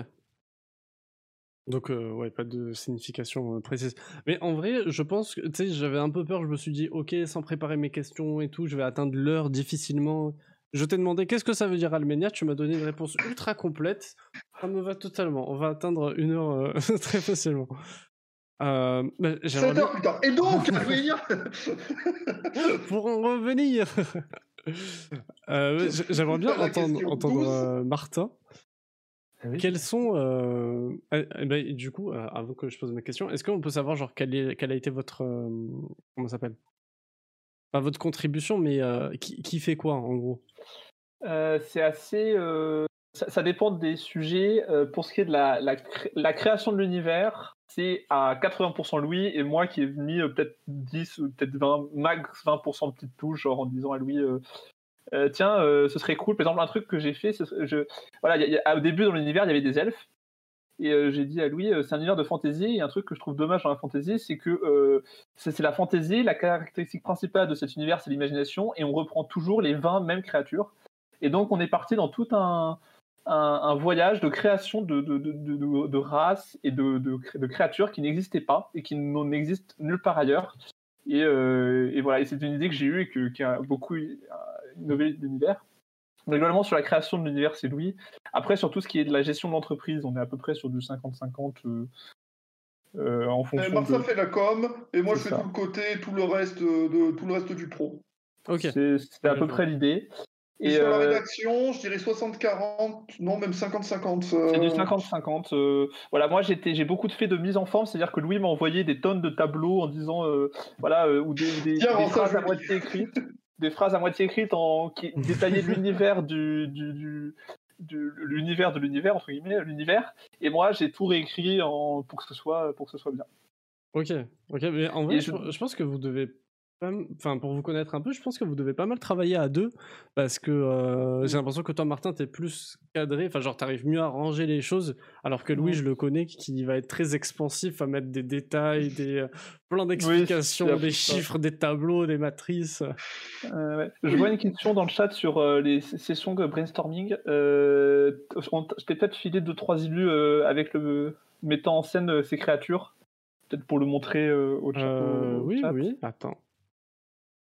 Donc, euh, ouais, pas de signification euh, précise. Mais en vrai, je pense que, tu sais, j'avais un peu peur, je me suis dit, ok, sans préparer mes questions et tout, je vais atteindre l'heure difficilement. Je t'ai demandé qu'est-ce que ça veut dire Alménia, tu m'as donné une réponse ultra complète. Ça me va totalement. On va atteindre une heure très facilement. Euh, bah, 7 heures plus tard. Et donc, Pour en revenir. euh, J'aimerais bien entendre, entendre euh, Martin. Ah Quels sont. Euh... Eh, eh ben, du coup, euh, avant que je pose ma question, est-ce qu'on peut savoir genre quelle, est, quelle a été votre. Euh, comment ça s'appelle? Pas votre contribution, mais qui, qui, fait quoi en gros? C'est assez ça, dépend des sujets. pour ce qui est de la, la, création de l'univers, c'est à 80% Louis et moi qui ai mis peut-être 10 ou peut-être 20, max 20% de petites touches, genre en disant à Louis. tiens, ce serait cool. Par exemple, un truc que j'ai fait, je, voilà, au début dans l'univers, il y avait des elfes. Et j'ai dit à Louis, c'est un univers de fantasy. Et un truc que je trouve dommage dans la fantasy, c'est que c'est la fantasy. La caractéristique principale de cet univers, c'est l'imagination. Et on reprend toujours les 20 mêmes créatures. Et donc, on est parti dans tout un, un, voyage de création de, de, de, de races et de, créatures qui n'existaient pas et qui n'existent nulle part ailleurs. Et, euh, et voilà, et c'est une idée que j'ai eue et que, qui a beaucoup innové l'univers. Mais globalement, sur la création de l'univers, c'est Louis. Après, sur tout ce qui est de la gestion de l'entreprise, on est à peu près sur du 50-50 euh, euh, en fonction. Et Martin fait la com, et moi je fais tout le côté, tout le reste, de, tout le reste du pro. Ok. C'est à peu près l'idée. Et, sur la euh, rédaction, je dirais 60-40, non, même 50-50. C'est du 50-50. Euh, voilà, moi j'ai beaucoup de faits de mise en forme, c'est-à-dire que Louis m'a envoyé des tonnes de tableaux en disant, euh, voilà, ou des, phrases à moitié écrites, des phrases à moitié écrites en, qui détaillaient l'univers du, du, l'univers de l'univers entre guillemets l'univers et moi j'ai tout réécrit en, pour que ce soit pour que ce soit bien ok ok mais en vrai je pense que vous devez enfin pour vous connaître un peu, je pense que vous devez pas mal travailler à deux parce que euh, j'ai l'impression que toi Martin t'es plus cadré, enfin genre t'arrives mieux à ranger les choses, alors que Louis je le connais qui va être très expansif à mettre des détails, des euh, plans d'explication, des chiffres, des tableaux, des matrices. Euh, je vois une question dans le chat sur les sessions de brainstorming. je t'ai peut-être filé deux trois élus avec le mettant en scène ces créatures peut-être pour le montrer au, chat. oui, oui, attends.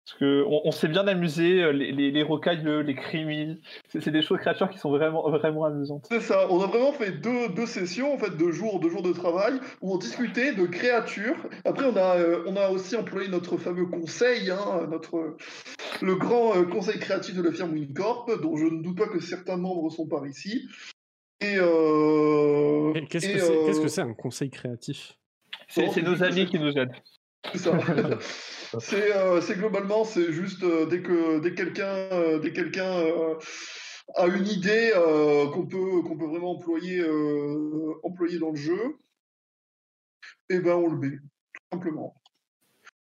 Parce qu'on on, s'est bien amusé, euh, les, les, les rocailleux, les crimis, c'est des choses créatures qui sont vraiment, vraiment amusantes. C'est ça, on a vraiment fait deux, deux, sessions, en fait, deux jours, deux jours de travail, où on discutait de créatures. Après, on a, euh, on a aussi employé notre fameux conseil, hein, notre, le grand euh, conseil créatif de la firme Wincorp, dont je ne doute pas que certains membres sont par ici. Et, Qu'est-ce que c'est un conseil créatif? C'est nos amis qui nous aident. C'est ça. Euh, c'est globalement, c'est juste euh, dès que dès quelqu'un euh, dès quelqu'un a une idée qu'on peut qu'on peut vraiment employer employer dans le jeu, et eh ben on le met tout simplement.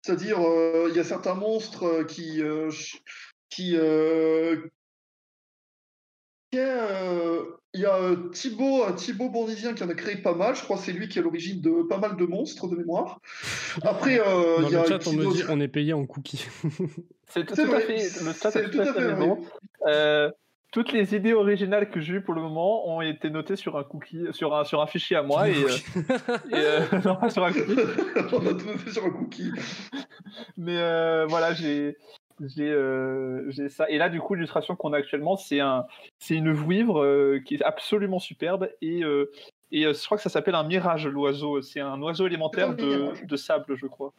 C'est-à-dire, il y a certains monstres qui qui il y a euh, Thibaut, euh, Thibaut Bourdisien qui en a créé pas mal. Je crois que c'est lui qui est à l'origine de pas mal de monstres de mémoire. Après, euh, y a le chat, on me dit on est payé en cookies. c'est tout, à fait. Le chat est tout, à fait, toutes les idées originales que j'ai eues pour le moment ont été notées sur un cookie, sur un, sur un fichier à moi et, non, sur un cookie. on a tout noté sur un cookie. Mais voilà, j'ai euh, j'ai ça. Et là, du coup, l'illustration qu'on a actuellement, c'est un, c'est une vouivre euh, qui est absolument superbe et euh, et je crois que ça s'appelle un mirage, l'oiseau. C'est un oiseau élémentaire de, de, sable, je crois.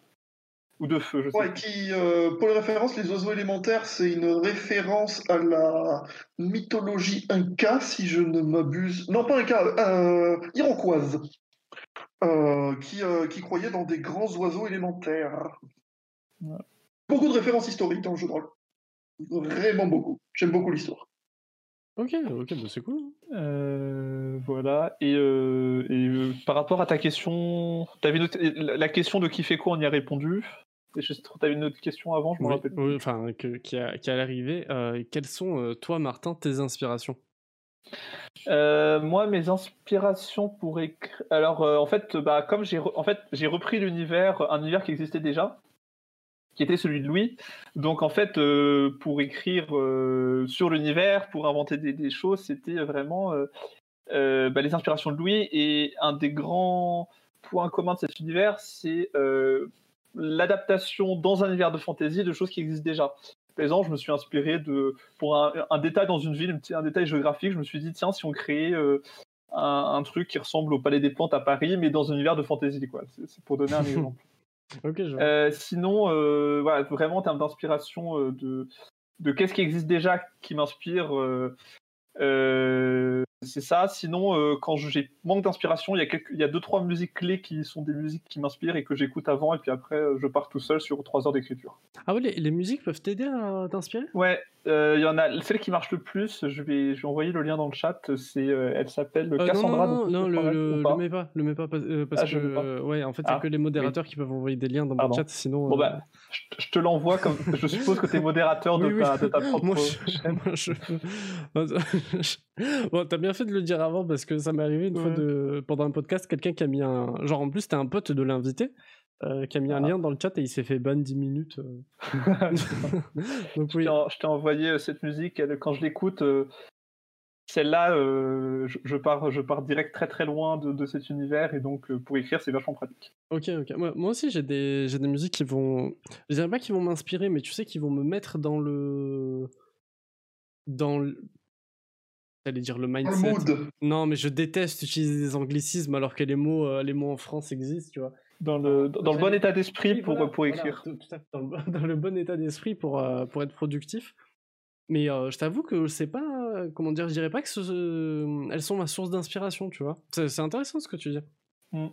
Ou de feu, je sais. Qui, pour les références, les oiseaux élémentaires, c'est une référence à la mythologie inca, si je ne m'abuse. Non, pas inca, iroquoise. qui, qui croyait dans des grands oiseaux élémentaires beaucoup de références historiques dans le jeu de rôle. Vraiment beaucoup. J'aime beaucoup l'histoire. Ok, ok, bah, c'est cool. Euh, voilà. Et, euh, euh, par rapport à ta question, avais la question de qui fait quoi, on y a répondu. Tu avais une autre question avant, je me rappelle. Oui, enfin, qui, a, qui l'arrivée. quelles sont, toi, Martin, tes inspirations? Moi, mes inspirations pour écrire. Alors, en fait, bah, comme j'ai en fait, j'ai repris l'univers, un univers qui existait déjà, qui était celui de Louis. Donc en fait, euh, pour écrire euh, sur l'univers, pour inventer des, choses, c'était vraiment euh, bah, les inspirations de Louis. Et un des grands points communs de cet univers, c'est l'adaptation dans un univers de fantasy de choses qui existent déjà. Par exemple, je me suis inspiré de pour un, détail dans une ville, un détail géographique. Je me suis dit tiens, si on créait un, truc qui ressemble au Palais des Plantes à Paris, mais dans un univers de fantasy, quoi. C'est pour donner un exemple. Euh, sinon, euh, voilà, vraiment en termes d'inspiration, euh, de, de qu'est-ce qui existe déjà qui m'inspire, c'est ça. Sinon, quand j'ai manque d'inspiration, il y, a il y a deux trois musiques clés qui sont des musiques qui m'inspirent et que j'écoute avant, et puis après, je pars tout seul sur trois heures d'écriture. Ah ouais, les, musiques peuvent t'aider à t'inspirer? Ouais, Euh, il y en a celle qui marche le plus. Je vais, je vais envoyer le lien dans le chat. C'est, euh, elle s'appelle euh, Cassandra. Non, non, non, le, le, mets pas, le mets pas parce, ah, que ouais, en fait, il ah, que les modérateurs qui peuvent envoyer des liens dans le chat. Sinon, bon bah, je, te l'envoie comme. je suppose que tu es modérateur de, ta, de, ta, propre. Moi, je, bon, t'as bien fait de le dire avant parce que ça m'est arrivé une fois de pendant un podcast, quelqu'un qui a mis un genre en plus, c'était un pote de l'invité euh, qui a mis un ah. lien dans le chat et il s'est fait ban 10 minutes. Euh. Donc, oui. Je t'ai envoyé euh, cette musique, quand je l'écoute, celle-là, je, pars, je pars direct très très loin de, cet univers et donc pour écrire, c'est vachement pratique. Ok, ok. Moi, moi aussi, j'ai des, des musiques qui vont. Je dirais pas qui vont m'inspirer, mais tu sais, qui vont me mettre dans le. Dans le. J'allais dire le mindset. Non, mais je déteste utiliser des anglicismes alors que les mots, les mots en France existent, tu vois dans le, dans le bon état d'esprit pour, pour écrire. dans, le, bon état d'esprit pour, euh, pour être productif. Mais euh, je t'avoue que je sais pas, comment dire, je dirais pas que ce, elles sont ma source d'inspiration, tu vois. C'est intéressant ce que tu dis. Mm.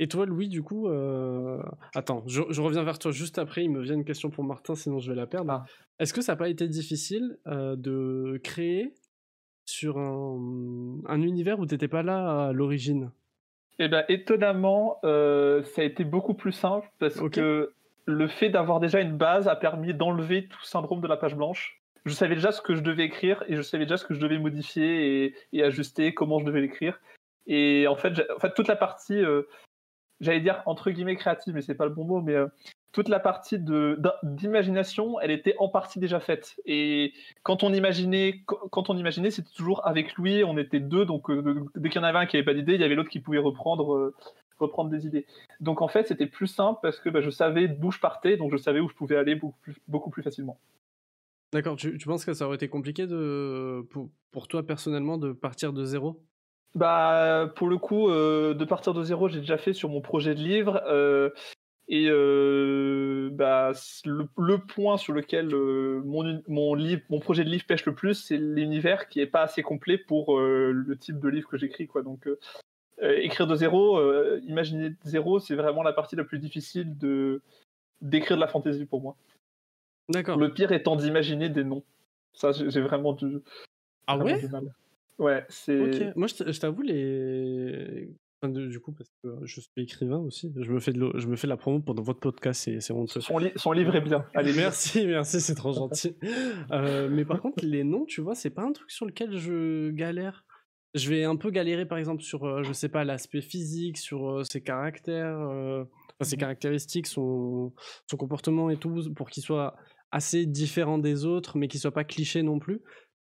Et toi, Louis, du coup, euh... attends, je, je, reviens vers toi juste après. Il me vient une question pour Martin, sinon je vais la perdre. Ah. Est-ce que ça n'a pas été difficile euh, de créer sur un, un univers où tu n'étais pas là à l'origine? Eh ben, étonnamment, euh, ça a été beaucoup plus simple parce que le fait d'avoir déjà une base a permis d'enlever tout syndrome de la page blanche. Je savais déjà ce que je devais écrire et je savais déjà ce que je devais modifier et, ajuster, comment je devais l'écrire. Et en fait, en fait, toute la partie, euh, j'allais dire entre guillemets créative, mais c'est pas le bon mot, mais euh, toute la partie d'imagination, elle était en partie déjà faite. Et quand on imaginait, quand on imaginait, c'était toujours avec lui. On était deux, donc euh, dès qu'il y en avait un qui n'avait pas d'idée, il y avait l'autre qui pouvait reprendre, euh, reprendre des idées. Donc en fait, c'était plus simple parce que bah, je savais d'où je partais, donc je savais où je pouvais aller beaucoup plus, beaucoup plus facilement. D'accord. Tu, penses que ça aurait été compliqué de, pour, toi personnellement de partir de zéro? Bah, pour le coup, euh, de partir de zéro, j'ai déjà fait sur mon projet de livre. Et euh, bah, le, point sur lequel euh, mon, mon, livre, mon projet de livre pêche le plus, c'est l'univers qui est pas assez complet pour euh, le type de livre que j'écris. Quoi. Donc, écrire de zéro, imaginer de zéro, c'est vraiment la partie la plus difficile de d'écrire de la fantaisie pour moi. D'accord. Le pire étant d'imaginer des noms. Ça, j'ai vraiment du. Ah ouais? Ouais, c'est. Moi, je t'avoue les du coup, parce que je suis écrivain aussi. Je me fais, de je me fais la promo pendant votre podcast, c'est honteux. Son, son, livre est bien. Allez, merci, merci, c'est trop gentil. Euh, mais par contre, les noms, tu vois, c'est pas un truc sur lequel je galère. Je vais un peu galérer, par exemple, sur, euh, je sais pas, l'aspect physique, sur euh, ses caractères, ses mmh caractéristiques, son, son comportement et tout, pour qu'il soit assez différent des autres, mais qu'il soit pas cliché non plus.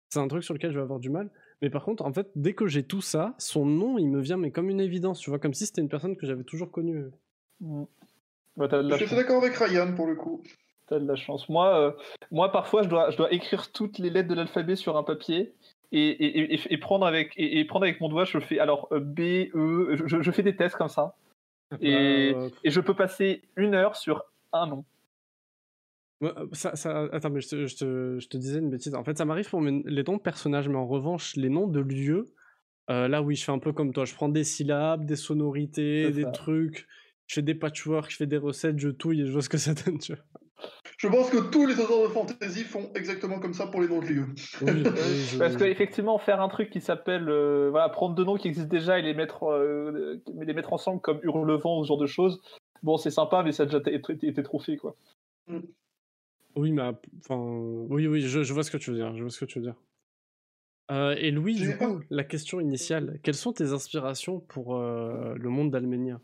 C'est un truc sur lequel je vais avoir du mal. Mais par contre, en fait, dès que j'ai tout ça, son nom, il me vient mais comme une évidence, tu vois, comme si c'était une personne que j'avais toujours connue. Mm. je suis d'accord avec Ryan pour le coup. T'as de la chance. Moi, euh, moi parfois, je dois, je dois écrire toutes les lettres de l'alphabet sur un papier et, et, et, prendre avec, et, prendre avec mon doigt, je fais alors euh, B, E, je, je, fais des tests comme ça. Et, bah, et je peux passer une heure sur un nom. Euh, ça, ça, attends, mais je te, je, te, je te, disais une bêtise. En fait, ça m'arrive pour les noms de personnages, mais en revanche, les noms de lieux, euh, là oui, je fais un peu comme toi. Je prends des syllabes, des sonorités, des trucs. Je fais des patchwork, je fais des recettes, je touille et je vois ce que ça donne. Tu vois. Je pense que tous les auteurs de fantasy font exactement comme ça pour les noms de lieux. Parce qu'effectivement, faire un truc qui s'appelle, euh, voilà, prendre deux noms qui existent déjà et les mettre, les mettre ensemble comme Hurlevent ou ce genre de choses, bon, c'est sympa, mais ça a déjà été, été trop fait, quoi. Mm. Oui, mais enfin, oui, oui, je, vois ce que tu veux dire. Je vois ce que tu veux dire. Euh, et Louis, du coup, la question initiale, quelles sont tes inspirations pour euh, le monde d'Alménia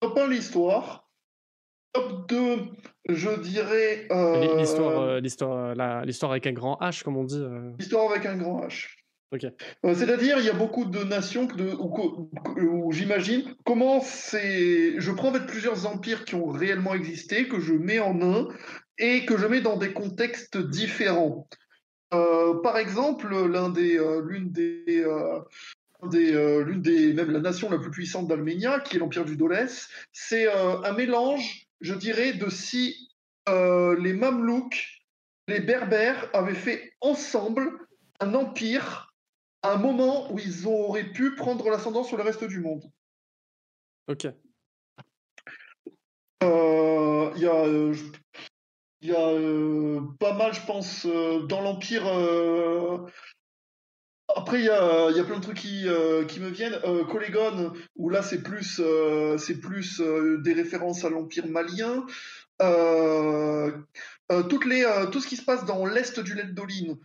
Top 1, l'histoire. Top 2, je dirais. Euh... L'histoire, l'histoire, l'histoire avec un grand H, comme on dit. L'histoire avec un grand H. C'est-à-dire, il y a beaucoup de nations de, où, où j'imagine comment c'est. Je prends avec plusieurs empires qui ont réellement existé, que je mets en un, et que je mets dans des contextes différents. Euh, par exemple, l'un des, euh, l'une des, euh, des l'une des, même la nation la plus puissante d'Alménia, qui est l'empire du Dolès, c'est un mélange, je dirais, de si les Mamelouks, les Berbères avaient fait ensemble un empire à un moment où ils auraient pu prendre l'ascendant sur le reste du monde. Ok. Il y a Il y a pas mal, je pense, dans l'Empire. Après, il y, a, plein de trucs qui, me viennent. Euh, où là, c'est plus, c'est plus des références à l'Empire malien. tout ce qui se passe dans l'est du Lendoline,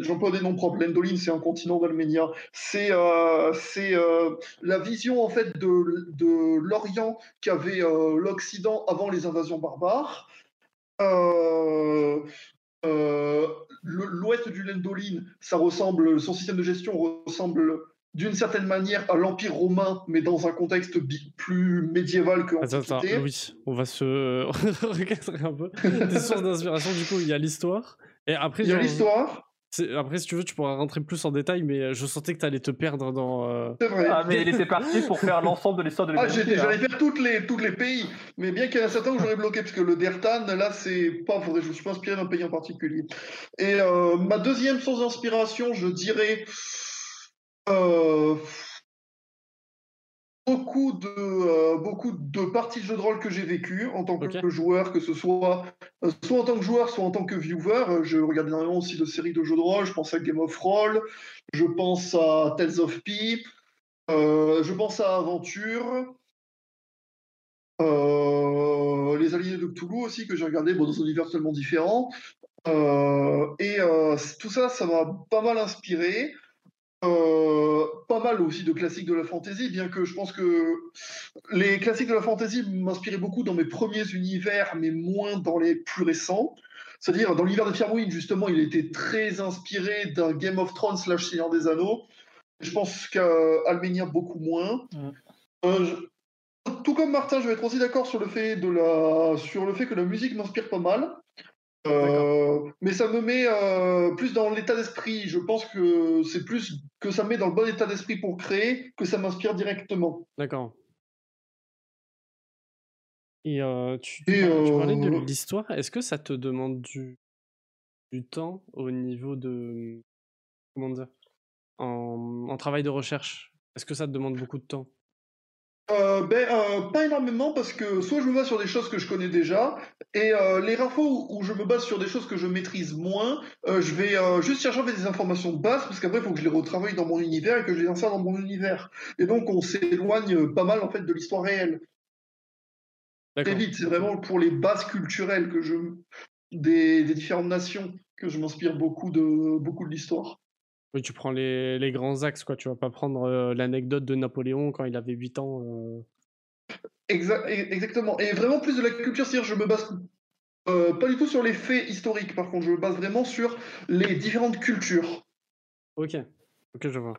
j'emploie des noms propres. Lendoline, c'est un continent d'Alménia. C'est la vision en fait de l'Orient qu'avait l'Occident avant les invasions barbares. Euh, euh, l'ouest du Lendoline, ça ressemble, son système de gestion ressemble d'une certaine manière à l'Empire romain, mais dans un contexte plus médiéval que attends, attends, oui, on va se recadrer un peu. Des sources d'inspiration, du coup, il y a l'histoire. Et après, il y a l'histoire. Après, si tu veux, tu pourras rentrer plus en détail, mais euh, je sentais que tu allais te perdre dans. Euh, C'est vrai. Ah, mais il était parti pour faire l'ensemble de l'histoire de Ah, j'allais faire toutes les, toutes les pays, mais bien qu'il y en a certains où j'aurais bloqué, parce que le Dertan, là, c'est pas. Faudrait, je me suis pas inspiré d'un pays en particulier. Et euh, ma deuxième source d'inspiration, je dirais. Euh, beaucoup de, euh, beaucoup de parties de jeux de rôle que j'ai vécues en tant que joueur, que ce soit euh, soit en tant que joueur, soit en tant que viewer. Euh, je regarde énormément aussi de séries de jeux de rôle. Je pense à Game of Roll, je pense à Tales of Pi, je pense à Aventure. les Alliés de Cthulhu aussi, que j'ai regardé bon, dans un univers totalement différent. et tout ça, ça m'a pas mal inspiré. Euh, pas mal aussi de classiques de la fantasy, bien que je pense que les classiques de la fantasy m'inspiraient beaucoup dans mes premiers univers, mais moins dans les plus récents. C'est-à-dire, dans l'univers de Firewing, justement, il était très inspiré d'un Game of Thrones slash Seigneur des Anneaux. Je pense qu'à Almenia, beaucoup moins. Euh, tout comme Martin, je vais être aussi d'accord sur, le fait de la... sur le fait que la musique m'inspire pas mal. Euh, mais ça me met euh, plus dans l'état d'esprit. Je pense que c'est plus que ça me met dans le bon état d'esprit pour créer que ça m'inspire directement. D'accord. Et, euh, tu, parlais de l'histoire. Est-ce que ça te demande du, du temps au niveau de. Comment dire en, en travail de recherche? Est-ce que ça te demande beaucoup de temps? Euh, ben, euh, pas énormément parce que soit je me base sur des choses que je connais déjà et euh, les rares fois où, je me base sur des choses que je maîtrise moins, je vais juste chercher des informations de base parce qu'après il faut que je les retravaille dans mon univers et que je les insère dans mon univers. Et donc on s'éloigne pas mal en fait de l'histoire réelle. Très vite, c'est vraiment pour les bases culturelles que je des, des différentes nations que je m'inspire beaucoup de beaucoup de l'histoire. Oui, tu prends les, les, grands axes, quoi. Tu vas pas prendre euh, l'anecdote de Napoléon quand il avait 8 ans. Euh. exactement. Et vraiment plus de la culture, c'est-à-dire je me base euh, pas du tout sur les faits historiques, par contre, je me base vraiment sur les différentes cultures. Ok, ok, je vois.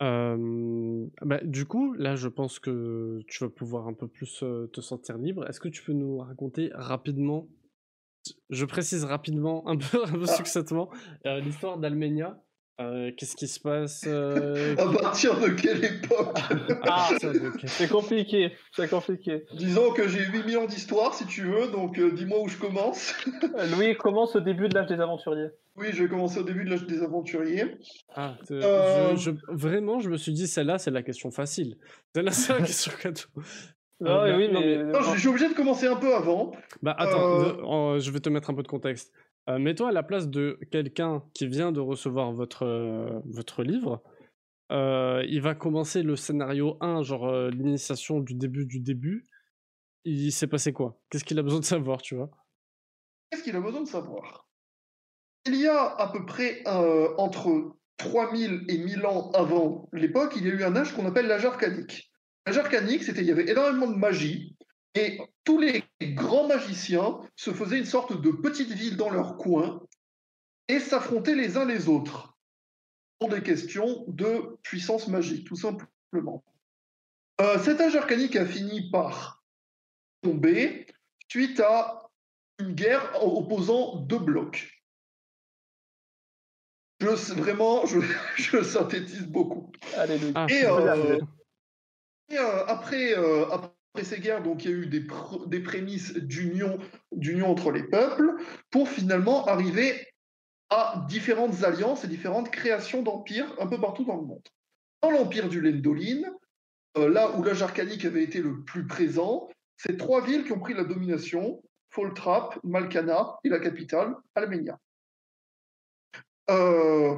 Bah, du coup, là, je pense que tu vas pouvoir un peu plus te sentir libre. Est-ce que tu peux nous raconter rapidement je précise rapidement, un peu, un peu ah. succinctement, euh, l'histoire d'Almenia. Euh, qu'est-ce qui se passe euh, À partir de quelle époque Ah, c'est compliqué, c'est compliqué. Disons que j'ai 8 millions d'histoires si tu veux, donc dis-moi où je commence. Louis, commence au début de l'âge des aventuriers. Oui, je vais commencer au début de l'âge des aventuriers. Ah, je, vraiment, je me suis dit, celle-là, c'est la question facile. Celle-là, c'est la question cadeau. Ah, bah, oui, mais... Non, je suis obligé de commencer un peu avant. Bah attends, euh, je vais te mettre un peu de contexte. Euh, mets-toi à la place de quelqu'un qui vient de recevoir votre, euh, votre livre. il va commencer le scénario 1, genre l'initiation du début du début. Il s'est passé quoi? Qu'est-ce qu'il a besoin de savoir, tu vois? Qu'est-ce qu'il a besoin de savoir? Il y a à peu près entre 3000 et 1000 ans avant l'époque, il y a eu un âge qu'on appelle l'âge arcanique. L'âge arcanique, c'était il y avait énormément de magie et tous les grands magiciens se faisaient une sorte de petite ville dans leur coin et s'affrontaient les uns les autres pour des questions de puissance magique, tout simplement. Euh, cet âge arcanique a fini par tomber suite à une guerre opposant deux blocs. Je, vraiment, je, synthétise beaucoup. Alléluia. Et, euh, euh, après, euh, après ces guerres, donc, il y a eu des, prémices d'union, d'union entre les peuples pour finalement arriver à différentes alliances et différentes créations d'empires un peu partout dans le monde. Dans l'empire du Lendoline, euh, là où l'âge arcanique avait été le plus présent, c'est trois villes qui ont pris la domination Foltrap, Malkana et la capitale, Almenia. Euh,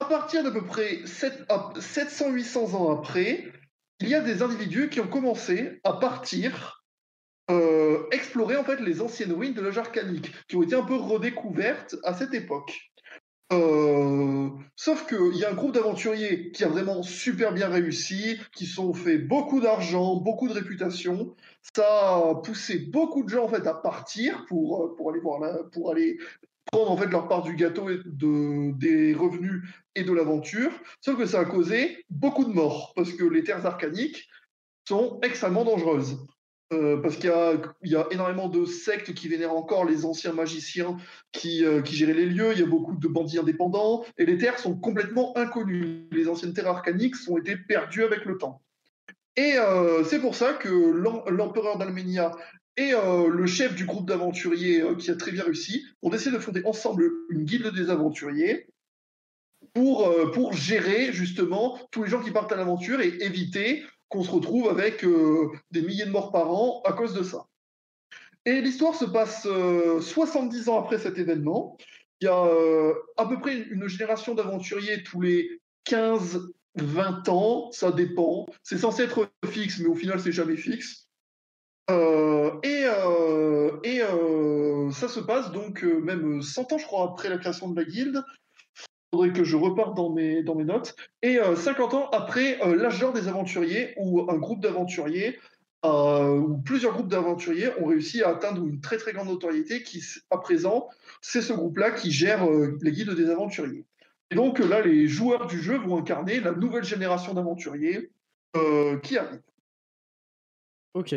à partir d'à peu près 700-800 ans après, il y a des individus qui ont commencé à partir euh, explorer en fait les anciennes ruines de l'âge arcanique, qui ont été un peu redécouvertes à cette époque. Euh, sauf qu'il y a un groupe d'aventuriers qui a vraiment super bien réussi, qui sont fait beaucoup d'argent, beaucoup de réputation. Ça a poussé beaucoup de gens en fait à partir pour, euh, pour aller voir pour aller prendre en fait leur part du gâteau de, des revenus et de l'aventure. Sauf que ça a causé beaucoup de morts parce que les terres arcaniques sont extrêmement dangereuses. Euh, parce qu'il y, a, énormément de sectes qui vénèrent encore les anciens magiciens qui, euh, qui, géraient les lieux, il y a beaucoup de bandits indépendants, et les terres sont complètement inconnues. Les anciennes terres arcaniques ont été perdues avec le temps. Et euh, c'est pour ça que l'empereur d'Alménia et le chef du groupe d'aventuriers qui a très bien réussi ont décidé de fonder ensemble une guilde des aventuriers pour, pour gérer justement tous les gens qui partent à l'aventure et éviter qu'on se retrouve avec euh, des milliers de morts par an à cause de ça. Et l'histoire se passe 70 euh, ans après cet événement. Il y a euh, à peu près une génération d'aventuriers tous les 15, 20 ans, ça dépend. C'est censé être fixe, mais au final, c'est jamais fixe. Et, et ça se passe donc même 100 ans, je crois, après la création de la guilde faudrait que je reparte dans mes, dans mes notes. Et 50 euh, ans après euh, l'âge d'or des aventuriers, où un groupe d'aventuriers, euh, ou plusieurs groupes d'aventuriers ont réussi à atteindre une très très grande notoriété, qui à présent, c'est ce groupe-là qui gère les guides des aventuriers. Et donc là, les joueurs du jeu vont incarner la nouvelle génération d'aventuriers qui arrive. Ok.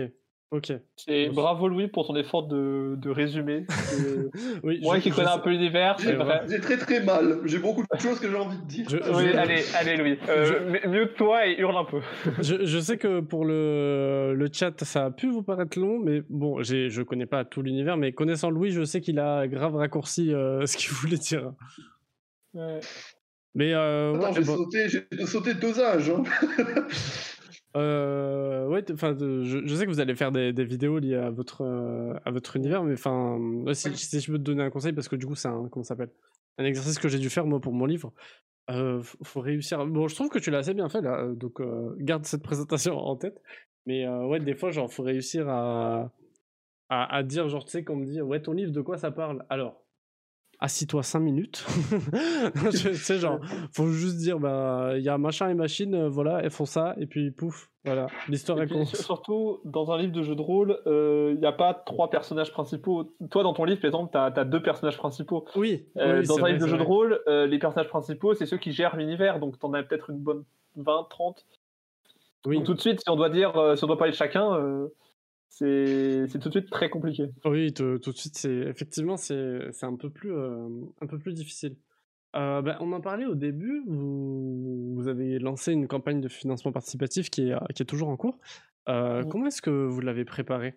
Ok. Et bravo Louis pour ton effort de, de résumé. oui, Moi qui connais un peu l'univers, c'est vrai. J'ai très très mal. J'ai beaucoup de choses que j'ai envie de dire. oui, allez, allez Louis. Euh, mieux que toi et hurle un peu. je, je, sais que pour le, le chat, ça a pu vous paraître long, mais bon, je connais pas tout l'univers, mais connaissant Louis, je sais qu'il a grave raccourci euh, ce qu'il voulait dire. Ouais. Mais euh, Attends, j'ai sauté, sauté deux âges. Hein. Euh, ouais, enfin, je, sais que vous allez faire des, vidéos liées à votre euh, à votre univers, mais enfin, si, je peux te donner un conseil, parce que du coup, c'est un comment s'appelle, un exercice que j'ai dû faire moi pour mon livre. Euh, faut réussir. Bon, je trouve que tu l'as assez bien fait là, donc euh, garde cette présentation en tête. Mais euh, ouais, des fois, genre, faut réussir à, à, à dire, genre, tu sais, qu'on me dit, ouais, ton livre, de quoi ça parle? Alors, assis-toi 5 minutes. tu sais, genre, faut juste dire, bah, il y a machin et machine, euh, voilà, elles font ça, et puis pouf, voilà, l'histoire est con. Surtout, dans un livre de jeu de rôle, il euh, n'y a pas trois personnages principaux. Toi, dans ton livre, par exemple, tu as, deux personnages principaux. Oui. Euh, dans un livre de jeu de rôle, les personnages principaux, c'est ceux qui gèrent l'univers, donc tu en as peut-être une bonne 20, 30. Oui. Donc tout de suite, si on doit dire, si on doit parler de chacun, c'est tout de suite très compliqué. Oui, tout, de suite, c'est effectivement c'est un peu plus euh, un peu plus difficile. Euh, ben, on en parlait au début. Vous, vous, avez lancé une campagne de financement participatif qui est, qui est toujours en cours. Euh, comment est-ce que vous l'avez préparée?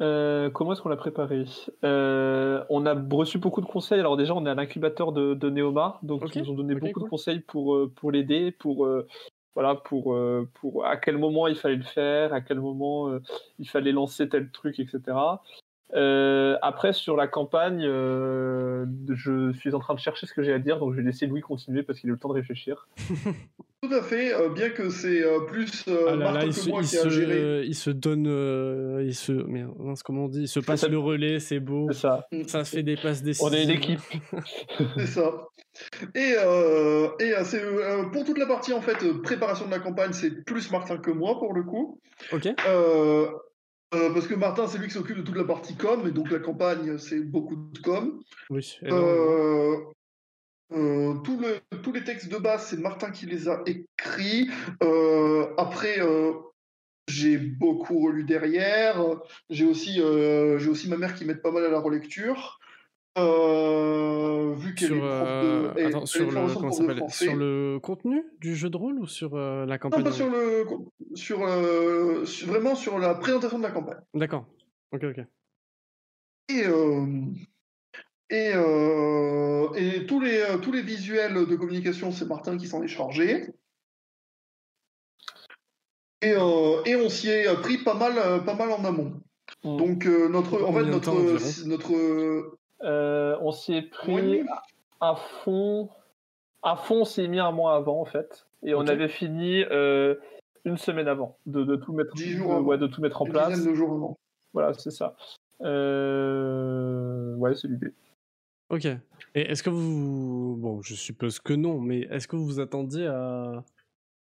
Comment est-ce qu'on l'a préparé On a reçu beaucoup de conseils. Alors déjà, on est à l'incubateur de, de Neoma, donc ils nous ont donné beaucoup de conseils pour, pour l'aider, pour voilà, pour, euh, pour à quel moment il fallait le faire, à quel moment euh, il fallait lancer tel truc, etc. Euh, après, sur la campagne, je suis en train de chercher ce que j'ai à dire, donc je vais laisser Louis continuer parce qu'il a le temps de réfléchir. Tout à fait, bien que c'est plus ah là, il se, qui a géré. Il se donne, il se, merde, comment on dit, il se passe le relais, c'est beau. ça. Ça fait des passes décisives. On est une équipe. c'est ça. Et, euh, et euh, c'est, euh, pour toute la partie en fait préparation de la campagne, c'est plus Martin que moi pour le coup. Ok. Parce que Martin, c'est lui qui s'occupe de toute la partie com, et donc la campagne, c'est beaucoup de com. Oui. Tout le, tous les textes de base, c'est Martin qui les a écrits. après, j'ai beaucoup relu derrière. J'ai aussi, j'ai aussi ma mère qui m'aide pas mal à la relecture. Euh, vu qu'elle sur, euh, attends, sur, le, sur le contenu du jeu de rôle ou sur euh, la campagne Non, pas sur le. Sur, vraiment sur la présentation de la campagne. D'accord. Ok, ok. Et. Et, et, tous, les, tous les visuels de communication, c'est Martin qui s'en est chargé. Et, et on s'y est pris pas mal, pas mal en amont. Mm. Donc notre, en fait, notre, notre, on s'y est pris à fond. À fond, on s'y est mis un mois avant en fait, et on avait fini une semaine avant de, tout mettre, jours de tout mettre en place. De jours avant. Voilà, c'est ça. Euh... Ouais, c'est l'idée. Ok. Et est-ce que vous. Bon, je suppose que non, mais est-ce que vous vous attendiez à,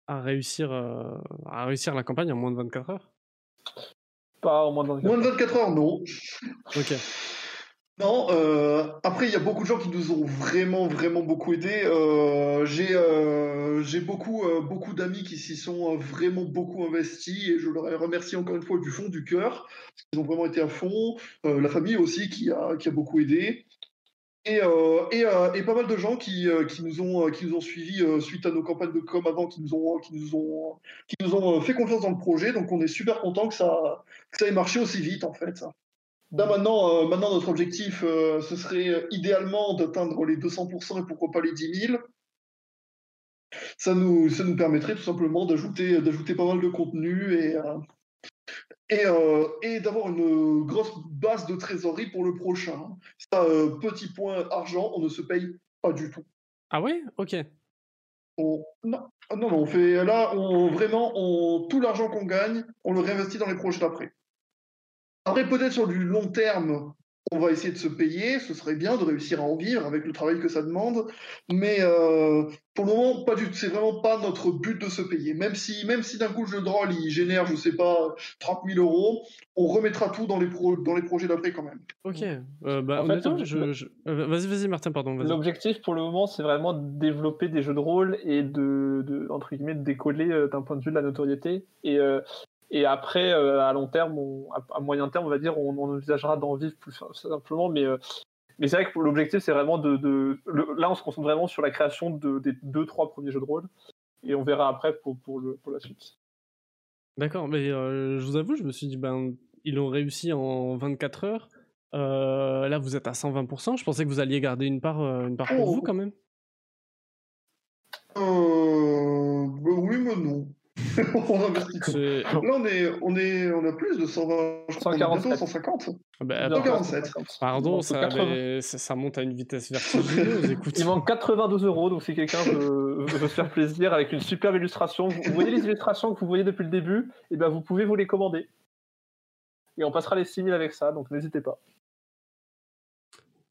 à, réussir, euh, à réussir la campagne en moins de 24 heures? Pas en moins de 24 heures. Moins de 24 heures, non. Ok. Non, euh, après, il y a beaucoup de gens qui nous ont vraiment, vraiment beaucoup aidés. Euh, j'ai euh, j'ai beaucoup, beaucoup d'amis qui s'y sont vraiment beaucoup investis et je leur remercie encore une fois du fond du cœur. Ils ont vraiment été à fond. La famille aussi qui a, qui a beaucoup aidé. Et, et, et, pas mal de gens qui, qui, nous ont, qui nous ont suivis suite à nos campagnes de com avant, qui nous ont, qui nous ont, qui nous ont fait confiance dans le projet. Donc on est super content que ça, que ça ait marché aussi vite en fait. Là maintenant, euh, maintenant notre objectif, euh, ce serait euh, idéalement d'atteindre les 200% et pourquoi pas les 10 000. Ça nous, ça nous permettrait tout simplement d'ajouter, d'ajouter pas mal de contenu et, et, et d'avoir une grosse base de trésorerie pour le prochain. Ça, petit point argent, on ne se paye pas du tout. Ah ouais? Ok. non, non, non, on fait là, on, vraiment, on, tout l'argent qu'on gagne, on le réinvestit dans les projets d'après. Après, peut-être sur du long terme, on va essayer de se payer, ce serait bien de réussir à en vivre avec le travail que ça demande, mais euh, pour le moment, pas du c'est vraiment pas notre but de se payer. Même si, même si d'un coup le jeu de rôle il génère, je sais pas, 30 000 euros, on remettra tout dans les, dans les projets d'après quand même. Ok, euh, bah, je, euh, vas-y, vas-y, Martin, pardon. L'objectif pour le moment, c'est vraiment de développer des jeux de rôle et de, de entre guillemets, de décoller d'un point de vue de la notoriété. Et et après, euh, à long terme, à, moyen terme, on va dire, on, envisagera d'en vivre plus simplement. Mais, euh, mais c'est vrai que l'objectif, c'est vraiment de. là, on se concentre vraiment sur la création de, des deux, trois premiers jeux de rôle. Et on verra après pour, pour, le, pour la suite. D'accord, mais euh, je vous avoue, je me suis dit, ben, ils l'ont réussi en 24 heures. là, vous êtes à 120%. Je pensais que vous alliez garder une part, une part pour oh. vous quand même. Euh, oui, mais non. on Là, on, est, on, est, on a plus de 120, 147. 150. Bah, 147. Pardon, ça, ça, monte à une vitesse vertigineuse. Écoute. Il manque 92 euros, donc si quelqu'un veut, veut, se faire plaisir avec une superbe illustration, vous voyez les illustrations que vous voyez depuis le début, et eh ben vous pouvez vous les commander. Et on passera les 6000 avec ça, donc n'hésitez pas.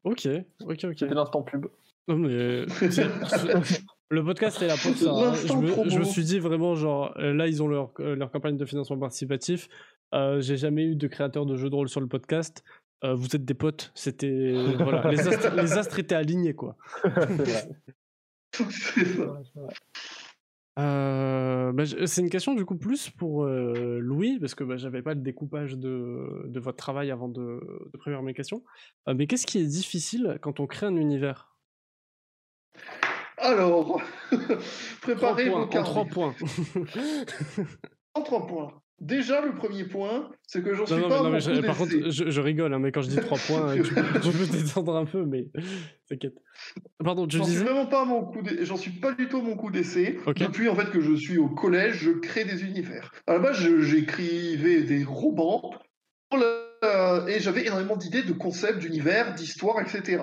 Ok, ok, ok. C'était l'instant pub. Non mais Le podcast est là pour ça. Hein. Je, me, suis dit vraiment, genre, euh, là, ils ont leur, euh, leur campagne de financement participatif. Euh, J'ai jamais eu de créateur de jeux de rôle sur le podcast. Euh, vous êtes des potes. C'était. voilà, les, astres, étaient alignés, quoi. Bah, c'est une question du coup plus pour Louis, parce que bah, j'avais pas le découpage de, de, votre travail avant de, de prévoir mes questions. mais qu'est-ce qui est difficile quand on crée un univers? Alors, préparez vos cartes. En trois points. en trois points. Déjà, le premier point, c'est que j'en suis pas non, mais Par contre, je, rigole, hein, mais quand je dis trois points, tu, peux t'étendre un peu, mais t'inquiète. Pardon, tu J'en suis vraiment pas mon coup J'en suis pas du tout mon coup d'essai. Depuis en fait que je suis au collège, je crée des univers. À la base, j'écrivais des romans et j'avais énormément d'idées, de concepts, d'univers, d'histoires, etc.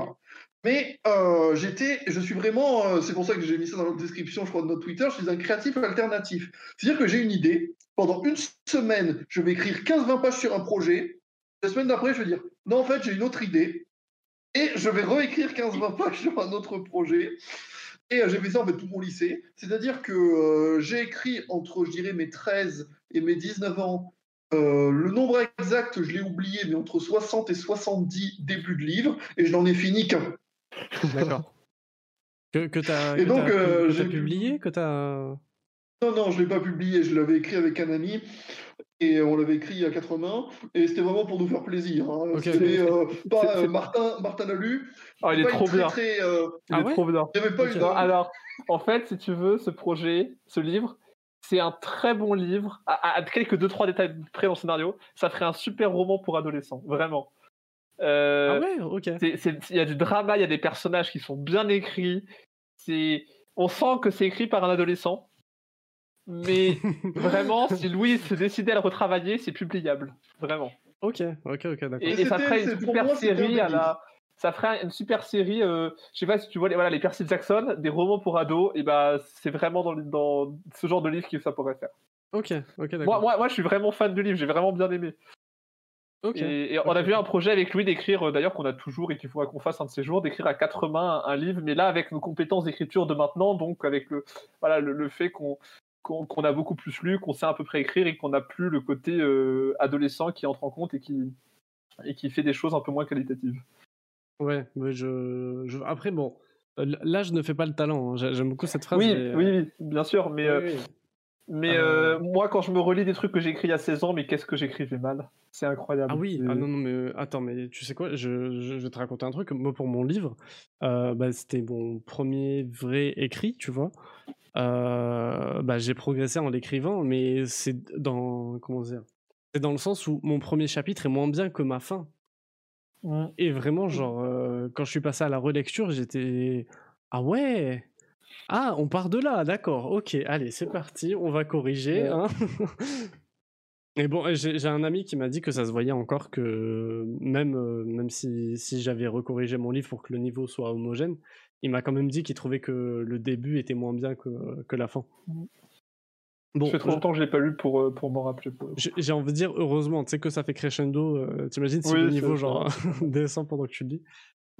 Mais euh, j'étais, je suis vraiment, euh, c'est pour ça que j'ai mis ça dans la description, je crois, de notre Twitter, je suis un créatif alternatif. C'est-à-dire que j'ai une idée, pendant une semaine, je vais écrire 15-20 pages sur un projet, la semaine d'après, je vais dire, non, en fait, j'ai une autre idée, et je vais réécrire 15-20 pages sur un autre projet. Et euh, j'ai fait ça en fait tout mon lycée. C'est-à-dire que j'ai écrit entre, je dirais, mes 13 et mes 19 ans, le nombre exact, je l'ai oublié, mais entre 60 et 70 débuts de livres, et je n'en ai fini qu'un. D'accord. que que tu as, donc, euh, j'ai publié que as... Non, non, je ne l'ai pas publié. Je l'avais écrit avec un ami et on l'avait écrit à 80 et c'était vraiment pour nous faire plaisir. Hein. C'était euh, pas euh, Martin, Martin l'a lu. Ah, il est trop bien. Très, il est trop bien. Pas Alors, en fait, si tu veux, ce projet, ce livre, c'est un très bon livre. À, à quelques deux trois détails près dans le scénario, ça ferait un super roman pour adolescents, vraiment. Euh, ah ouais, ok. Il y a du drama, il y a des personnages qui sont bien écrits. On sent que c'est écrit par un adolescent. Mais vraiment, si Louis se décidait à le retravailler, c'est publiable. Vraiment. Ok, ok, ok, d'accord. Et, ça ferait une super série à la. Ça ferait une super série, euh, je sais pas si tu vois les, voilà, les Percy Jackson, des romans pour ados, et bah c'est vraiment dans, dans ce genre de livre que ça pourrait faire. Ok, ok, d'accord. Moi, moi, moi, je suis vraiment fan du livre, j'ai vraiment bien aimé. Et, on a vu un projet avec lui d'écrire, euh, d'ailleurs qu'on a toujours et qu'il faudra qu'on fasse un de ces jours, d'écrire à quatre mains un, livre, mais là avec nos compétences d'écriture de maintenant, donc avec le, voilà, le, fait qu'on qu'on a beaucoup plus lu, qu'on sait à peu près écrire et qu'on n'a plus le côté euh, adolescent qui entre en compte et qui, et qui fait des choses un peu moins qualitatives. Ouais, mais je, je... après bon, euh, là je ne fais pas le talent, hein. j'aime beaucoup cette phrase. Oui, oui, bien sûr, mais mais euh, euh, moi, quand je me relis des trucs que j'ai écrits il y a 16 ans, mais qu'est-ce que j'écrivais mal? C'est incroyable. Ah oui, ah non, non, mais euh, attends, mais tu sais quoi? Je, je, vais te raconter un truc. Moi, pour mon livre, bah, c'était mon premier vrai écrit, tu vois. bah, j'ai progressé en l'écrivant, mais c'est dans. Comment dire? C'est dans le sens où mon premier chapitre est moins bien que ma fin. Mmh. Et vraiment, genre, quand je suis passé à la relecture, j'étais. Ah ouais ah, on part de là, d'accord. Ok, allez, c'est parti, on va corriger. Hein. Et bon, j'ai un ami qui m'a dit que ça se voyait encore que même, euh, même si, si j'avais recorrigé mon livre pour que le niveau soit homogène, il m'a quand même dit qu'il trouvait que le début était moins bien que, que la fin. Mmh. Bon, ça fait trop longtemps que je l'ai pas lu pour, euh, pour m'en rappeler. J'ai envie de dire heureusement, tu sais que ça fait crescendo. Euh, t'imagines si le niveau genre descend pendant que tu le lis.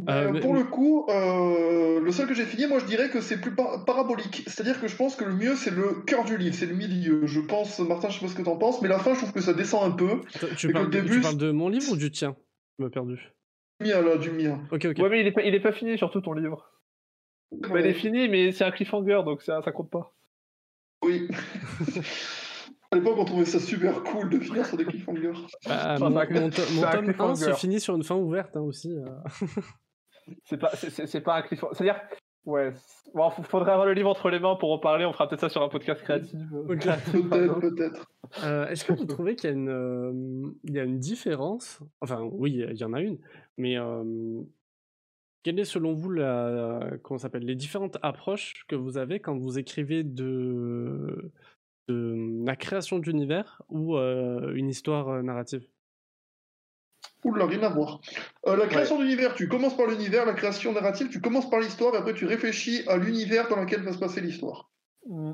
Euh, pour le coup, euh, le seul que j'ai fini, moi je dirais que c'est plus parabolique. C'est-à-dire que je pense que le mieux c'est le cœur du livre, c'est le milieu. Je pense, Martin, je sais pas ce que t'en penses, mais la fin, je trouve que ça descend un peu. Tu, parles, début, tu parles, de mon livre ou du tien? Je m'ai perdu. Du mien, là, du mien. Ok, ok. Ouais, mais il est pas, il est pas fini, surtout ton livre. il est fini, mais c'est un cliffhanger, donc ça, ça compte pas. Oui. À l'époque, on trouvait ça super cool de finir sur des cliffhangers. Bah, mon, mon, tome 1 se finit sur une fin ouverte hein, aussi. Euh. c'est pas, c'est, pas un cliffhanger. C'est-à-dire, ouais. Bon, faudrait avoir le livre entre les mains pour en parler. On fera peut-être ça sur un podcast créatif. peut-être, peut-être. Euh, est-ce que vous trouvez qu'il y a une, euh, il y a une différence? Enfin, oui, il y en a une, mais quelle est selon vous la, comment s'appelle, les différentes approches que vous avez quand vous écrivez de, de la création d'univers ou une histoire narrative? Oula, rien à voir. Euh, la création d'univers, tu commences par l'univers, la création narrative, tu commences par l'histoire, et après tu réfléchis à l'univers dans lequel va se passer l'histoire. Mm.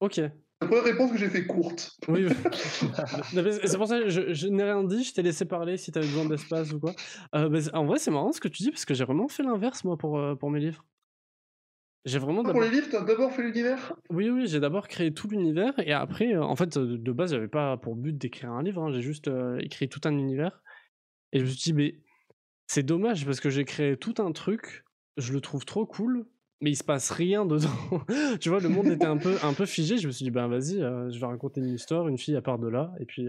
Ok. La première réponse que j'ai fait courte. Oui, c'est pour ça que je, n'ai rien dit, je t'ai laissé parler si tu avais besoin d'espace ou quoi. Euh, en vrai, c'est marrant ce que tu dis, parce que j'ai vraiment fait l'inverse, moi, pour, euh, pour mes livres. J'ai vraiment Pour les livres, t'as d'abord fait l'univers? Oui, oui, j'ai d'abord créé tout l'univers et après, euh, en fait, euh, de base, j'avais pas pour but d'écrire un livre, hein, j'ai juste euh, écrit tout un univers. Et je me suis dit, mais c'est dommage parce que j'ai créé tout un truc, je le trouve trop cool, mais il se passe rien dedans. tu vois, le monde était un peu, un peu figé. Je me suis dit, ben vas-y, je vais raconter une histoire, une fille à part de là, et puis,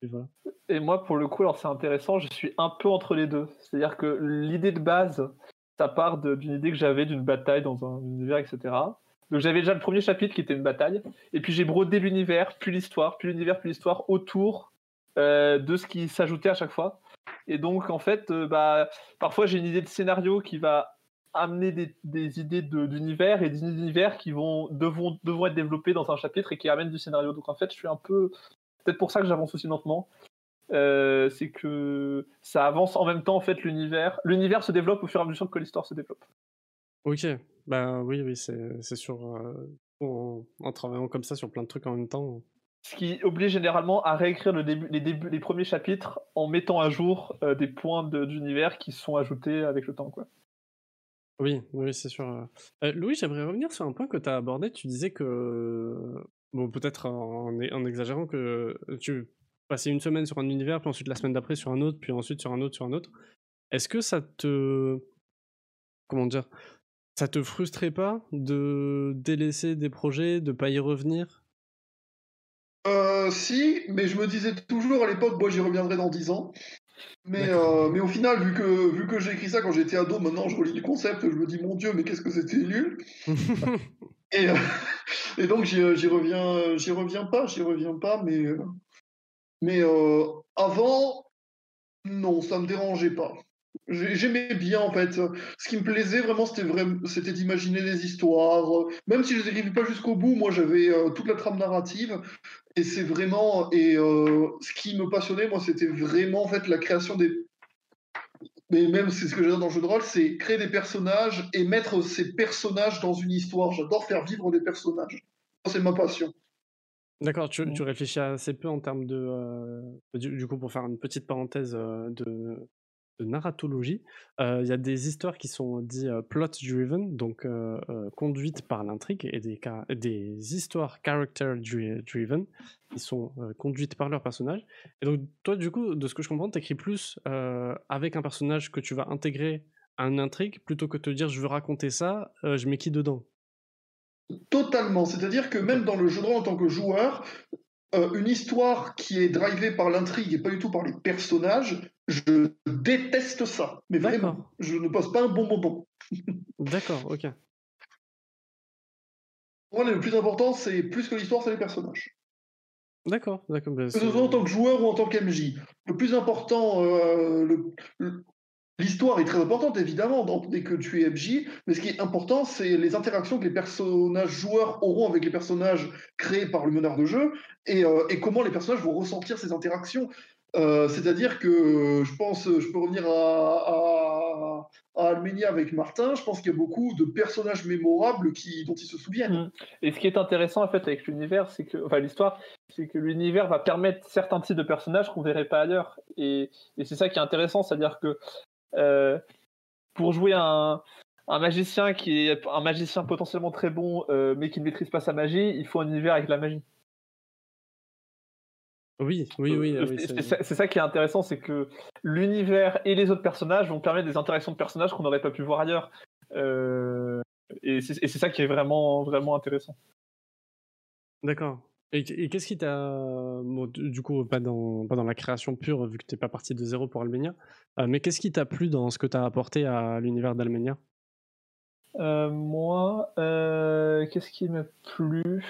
puis voilà. Et moi, pour le coup, alors c'est intéressant, je suis un peu entre les deux. C'est-à-dire que l'idée de base, ça part d'une idée que j'avais d'une bataille dans un univers, etc. Donc j'avais déjà le premier chapitre qui était une bataille, et puis j'ai brodé l'univers, puis l'histoire, puis l'univers, puis l'histoire autour euh, de ce qui s'ajoutait à chaque fois. Et donc en fait, euh, bah, parfois j'ai une idée de scénario qui va amener des, idées d'univers et des univers qui vont devront, devront être développés dans un chapitre et qui amènent du scénario. Donc en fait, je suis un peu peut-être pour ça que j'avance aussi lentement. Euh, c'est que ça avance en même temps en fait l'univers. L'univers se développe au fur et à mesure que l'histoire se développe. Ok, bah oui, oui, c'est sûr. Euh, en, travaillant comme ça sur plein de trucs en même temps. Ce qui oblige généralement à réécrire le début, les, débuts, les premiers chapitres en mettant à jour euh, des points d'univers qui sont ajoutés avec le temps, quoi. Oui, oui, c'est sûr. Louis, j'aimerais revenir sur un point que tu as abordé. Tu disais que, bon, peut-être en, en, exagérant, que tu passer une semaine sur un univers, puis ensuite la semaine d'après sur un autre, puis ensuite sur un autre, sur un autre. Est-ce que ça te. Comment dire Ça te frustrait pas de délaisser des projets, de pas y revenir? Euh, Si, mais je me disais toujours à l'époque, moi j'y reviendrai dans 10 ans. Mais, euh, mais au final, vu que, vu que j'ai écrit ça quand j'étais ado, maintenant je relis le concept, je me dis mon Dieu, mais qu'est-ce que c'était nul et, euh, et, donc j'y reviens, j'y reviens pas, j'y reviens pas, mais mais euh, avant, non, ça me dérangeait pas. J'aimais bien en fait. Ce qui me plaisait vraiment, c'était vraiment, d'imaginer des histoires. Même si je les écrivais pas jusqu'au bout, moi j'avais euh, toute la trame narrative. Et c'est vraiment et euh, ce qui me passionnait, moi, c'était vraiment en fait la création des. Mais même c'est ce que j'adore dans le jeu de rôle, c'est créer des personnages et mettre ces personnages dans une histoire. J'adore faire vivre des personnages. C'est ma passion. D'accord, tu, tu, réfléchis assez peu en termes de. Euh, du, du, coup, pour faire une petite parenthèse de, de narratologie. Il y a des histoires qui sont dites plot-driven, donc conduites par l'intrigue, et des, des histoires character-driven, qui sont conduites par leur personnage. Et donc, toi, du coup, de ce que je comprends, tu écris plus avec un personnage que tu vas intégrer à une intrigue, plutôt que de te dire je veux raconter ça, je mets qui dedans? Totalement. C'est-à-dire que même dans le jeu de rôle en tant que joueur, une histoire qui est drivée par l'intrigue et pas du tout par les personnages, je déteste ça. Mais vraiment, je ne passe pas un bon moment. D'accord, ok. Moi, le plus important, c'est plus que l'histoire, c'est les personnages. D'accord, d'accord. Ben, en tant que joueur ou en tant qu'MJ. Le plus important, euh, l'histoire est très importante, évidemment, dès que tu es MJ, mais ce qui est important, c'est les interactions que les personnages joueurs auront avec les personnages créés par le meneur de jeu et, euh, comment les personnages vont ressentir ces interactions. Euh, c'est-à-dire que je pense, je peux revenir à, à, avec Martin, je pense qu'il y a beaucoup de personnages mémorables qui, dont ils se souviennent. Mm. Et ce qui est intéressant en fait avec l'univers, c'est que, enfin l'histoire, c'est que l'univers va permettre certains types de personnages qu'on verrait pas ailleurs. Et, c'est ça qui est intéressant, c'est-à-dire que euh, pour jouer un, un magicien qui est un magicien potentiellement très bon, euh, mais qui ne maîtrise pas sa magie, il faut un univers avec la magie. Oui, oui, oui. Ah c'est ça qui est intéressant, c'est que l'univers et les autres personnages vont permettre des interactions de personnages qu'on n'aurait pas pu voir ailleurs. Euh, et c'est ça qui est vraiment, vraiment intéressant. D'accord. Et, qu'est-ce qui t'a, du coup, pas dans, pas dans la création pure, vu que t'es pas parti de zéro pour Almenia, euh, mais qu'est-ce qui t'a plu dans ce que tu as apporté à l'univers d'Almenia? Euh, Moi, qu'est-ce qui m'a plu?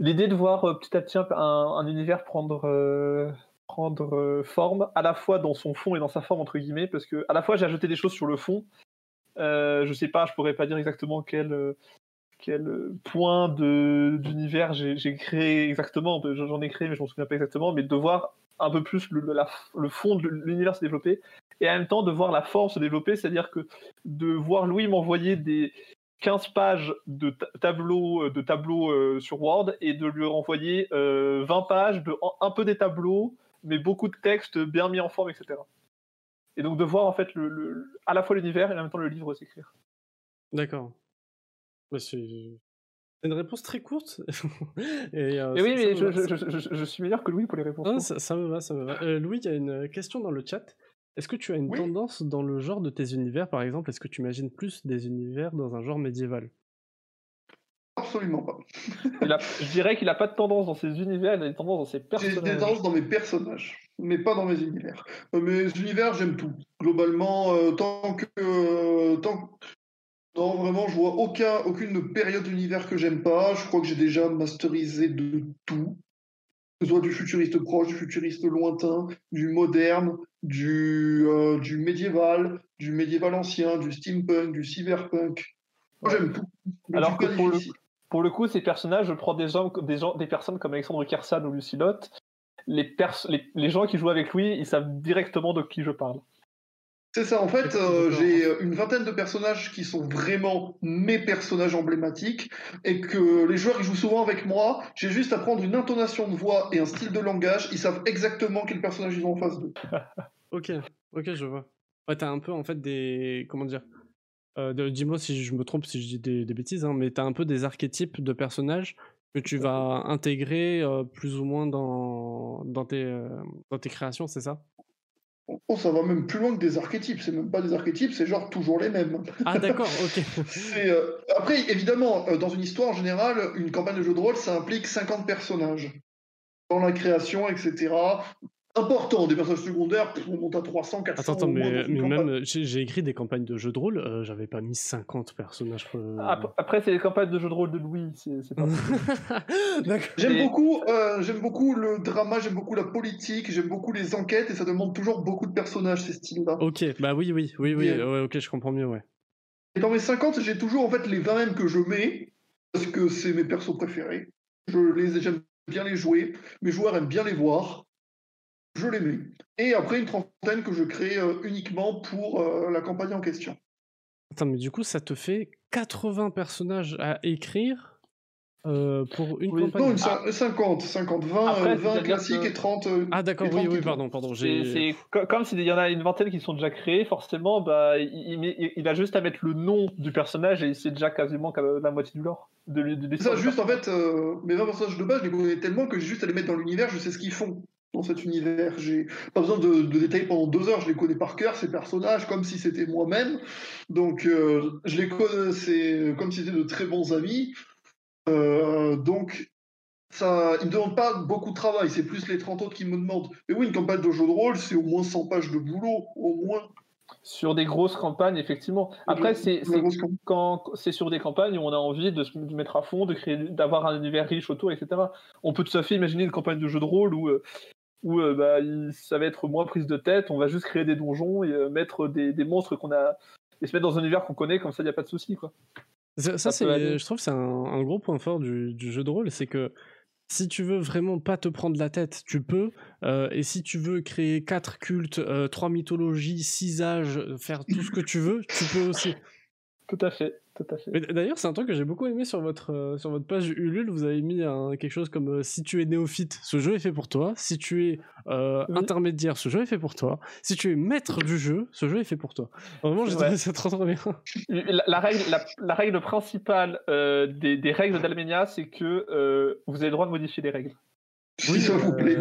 L'idée de voir euh, petit à petit un, univers prendre, euh, prendre euh, forme, à la fois dans son fond et dans sa forme, entre guillemets, parce que à la fois j'ai ajouté des choses sur le fond. je sais pas, je pourrais pas dire exactement quel, quel point d'univers j'ai créé exactement. J'en ai créé, mais je m'en souviens pas exactement. Mais de voir un peu plus le, fond de l'univers se développer et en même temps de voir la forme se développer, c'est-à-dire que de voir Louis m'envoyer des, 15 pages de tableaux euh, de tableaux euh, sur Word et de lui renvoyer 20 euh, pages de un peu des tableaux, mais beaucoup de textes bien mis en forme, etc. Et donc de voir en fait à la fois l'univers et en même temps le livre s'écrire. D'accord. Bah, c'est une réponse très courte. et, oui, mais je, suis meilleur que Louis pour les réponses. Ah, ça, ça, me va, ça me va. Louis, il y a une question dans le chat. Est-ce que tu as une tendance dans le genre de tes univers, par exemple Est-ce que tu imagines plus des univers dans un genre médiéval? Absolument pas. je dirais qu'il n'a pas de tendance dans ses univers, il a des tendances dans ses personnages. J'ai des tendances dans mes personnages, mais pas dans mes univers. Euh, mes univers, j'aime tout. Globalement, euh, tant que. Euh, tant... Non, vraiment, je vois aucun, aucune période d'univers que j'aime pas. Je crois que j'ai déjà masterisé de tout ce soit du futuriste proche, du futuriste lointain, du moderne, du, euh, du médiéval, du médiéval ancien, du steampunk, du cyberpunk. Moi, j'aime tout. Alors que pour le, pour le, coup, ces personnages, je prends des, gens, des, gens, des personnes comme Alexandre Kersan ou Lucie Lotte. Les, les, les gens qui jouent avec lui, ils savent directement de qui je parle. C'est ça, en fait, euh, j'ai euh, une vingtaine de personnages qui sont vraiment mes personnages emblématiques et que les joueurs ils jouent souvent avec moi. J'ai juste à prendre une intonation de voix et un style de langage, ils savent exactement quel personnage ils ont en face d'eux. ok, ok, je vois. Ouais, t'as un peu en fait des. Comment dire euh, Dis-moi si je me trompe, si je dis des, bêtises, hein, mais t'as un peu des archétypes de personnages que tu vas intégrer plus ou moins dans, dans, tes, dans tes créations, c'est ça? Oh, ça va même plus loin que des archétypes. C'est même pas des archétypes, c'est genre toujours les mêmes. Ah d'accord, ok. Euh, après, évidemment, euh, dans une histoire en général, une campagne de jeu de rôle, ça implique 50 personnages. Dans la création, etc. important. Des personnages secondaires, on monte à 300, 400. Attends, attends mais, même j'ai écrit des campagnes de jeux de rôle, euh, j'avais pas mis 50 personnages. Euh. Après, c'est les campagnes de jeux de rôle de Louis. j'aime beaucoup, euh, j'aime beaucoup le drama, j'aime beaucoup la politique, j'aime beaucoup les enquêtes et ça demande toujours beaucoup de personnages ces styles-là. Ok, bah oui, oui, oui, oui, ok, je comprends mieux, ouais. Et dans mes 50, j'ai toujours en fait les 20 mêmes que je mets parce que c'est mes persos préférés. Je les j'aime bien les jouer, mes joueurs aiment bien les voir je les mets. Et après, une trentaine que je crée euh, uniquement pour euh, la campagne en question. Attends, mais du coup, ça te fait 80 personnages à écrire euh, pour une campagne? Non, une 50, 50, 20, 20 classiques et 30. ah, d'accord, oui, oui, pardon, pardon. C'est comme s'il y en a une vingtaine qui sont déjà créés, forcément, bah, il, il, a juste à mettre le nom du personnage et c'est déjà quasiment la moitié du lore. De, ça, juste en fait, mes 20 personnages de base, je les connais tellement que j'ai juste à les mettre dans l'univers, je sais ce qu'ils font dans cet univers. J'ai pas besoin de, détailler pendant deux heures, je les connais par cœur, ces personnages, comme si c'était moi-même. Donc, euh, je les connais, c'est comme si c'était de très bons amis. Euh, donc, ça, ils me demandent pas beaucoup de travail, c'est plus les 30 autres qui me demandent. Mais oui, une campagne de jeu de rôle, c'est au moins 100 pages de boulot, au moins. Sur des grosses campagnes, effectivement. Après, c'est quand c'est sur des campagnes où on a envie de se mettre à fond, de créer, d'avoir un univers riche autour, etc. On peut tout à fait imaginer une campagne de jeu de rôle où euh, où euh, bah, ça va être moins prise de tête, on va juste créer des donjons et euh, mettre des, monstres qu'on a et se mettre dans un univers qu'on connaît, comme ça il n'y a pas de souci. Quoi. Ça, c'est, je trouve que c'est un, gros point fort du, jeu de rôle, c'est que si tu veux vraiment pas te prendre la tête, tu peux. Euh, et si tu veux créer quatre cultes, trois mythologies, six âges, faire tout ce que tu veux, tu peux aussi. Tout à fait. D'ailleurs, c'est un truc que j'ai beaucoup aimé sur votre, euh, sur votre page Ulule. Vous avez mis quelque chose comme euh, si tu es néophyte, ce jeu est fait pour toi. Si tu es euh, intermédiaire, ce jeu est fait pour toi. Si tu es maître du jeu, ce jeu est fait pour toi. Vraiment, j'ai trouvé ça trop, trop bien. La, règle, la, règle principale des, des, règles d'Almenia, c'est que vous avez le droit de modifier les règles. Oui, s'il vous plaît.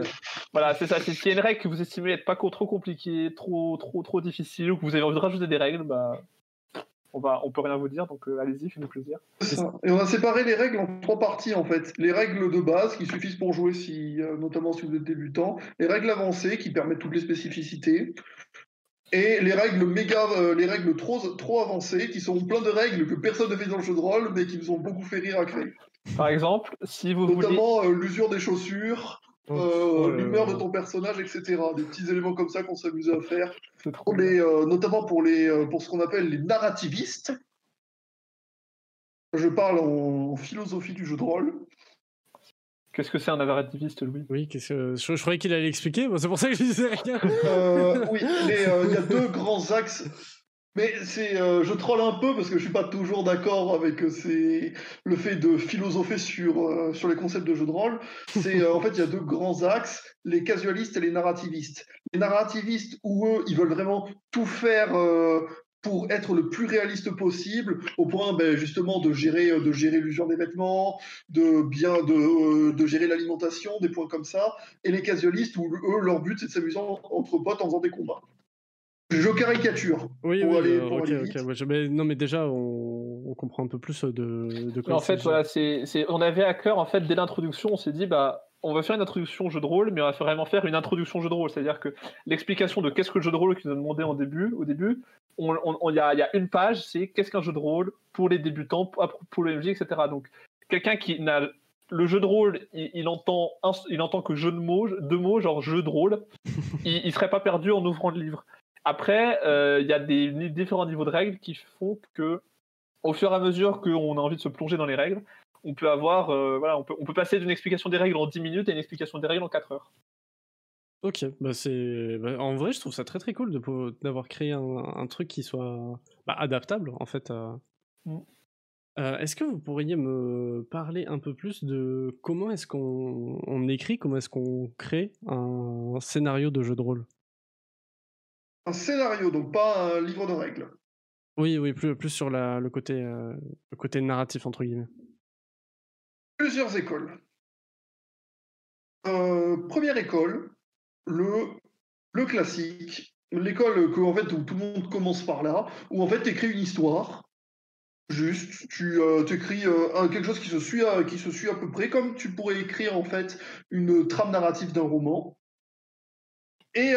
Voilà, c'est ça. Si y a une règle que vous estimez être pas trop compliquée, trop, trop, trop difficile, ou que vous avez envie de rajouter des règles, bah, on va, on peut rien vous dire, donc euh, allez-y, faites-nous plaisir. Et on a séparé les règles en trois parties en fait. Les règles de base qui suffisent pour jouer, si, euh, notamment si vous êtes débutant. Les règles avancées qui permettent toutes les spécificités. Et les règles méga, euh, les règles trop, trop avancées qui sont plein de règles que personne ne fait dans le jeu de rôle, mais qui nous ont beaucoup fait rire à créer. Par exemple, si vous Notamment l'usure des chaussures, euh, l'humeur de ton personnage, etc. Des petits éléments comme ça qu'on s'amuse à faire. Pour les, euh, notamment pour, les, euh, pour ce qu'on appelle les narrativistes. Je parle en, philosophie du jeu de rôle. Qu'est-ce que c'est un narrativiste, Louis? Oui, que je, je, croyais qu'il allait expliquer, c'est pour ça que je disais rien. oui, il y a deux grands axes mais c'est, euh, je troll un peu parce que je suis pas toujours d'accord avec euh, le fait de philosopher sur, euh, sur les concepts de jeu de rôle. C'est en fait il y a deux grands axes les casualistes et les narrativistes. Les narrativistes où eux ils veulent vraiment tout faire pour être le plus réaliste possible, au point ben, justement de gérer de gérer l'usure des vêtements, de bien de, de gérer l'alimentation, des points comme ça. Et les casualistes où eux leur but c'est de s'amuser entre potes en faisant des combats. Je caricature. Oui, oui, aller, ok, ok. mais, non, mais déjà, on, comprend un peu plus de, de quoi En fait, voilà, c'est, on avait à cœur, en fait, dès l'introduction, on s'est dit, bah, on va faire une introduction jeu de rôle, mais on va vraiment faire une introduction jeu de rôle. C'est-à-dire que l'explication de qu'est-ce que le jeu de rôle qu'ils nous a demandé en début, au début, il y, a, y, a, une page, c'est qu'est-ce qu'un jeu de rôle pour les débutants, pour le MJ, etc. Donc, quelqu'un qui n'a le jeu de rôle, il, entend, il entend que jeu de mots, deux mots, genre jeu de rôle, il, il serait pas perdu en ouvrant le livre. Après, euh, il y a des différents niveaux de règles qui font que, au fur et à mesure qu'on a envie de se plonger dans les règles, on peut avoir, euh, voilà, on peut, on peut passer d'une explication des règles en 10 minutes à une explication des règles en 4 heures. Ok, bah c'est, bah, en vrai, je trouve ça très très cool d'avoir créé un, truc qui soit bah, adaptable en fait. Mm. Euh, est-ce que vous pourriez me parler un peu plus de comment est-ce qu'on écrit, comment est-ce qu'on crée un scénario de jeu de rôle? Un scénario, donc pas un livre de règles. Oui, oui, plus, plus sur la, le, côté, euh, le côté narratif, entre guillemets. Plusieurs écoles. Euh, première école, le, le classique, l'école que, en fait, où tout le monde commence par là, où en fait tu écris une histoire, juste, tu euh, écris euh, quelque chose qui se, suit à, qui se suit à peu près, comme tu pourrais écrire en fait une trame narrative d'un roman. Et,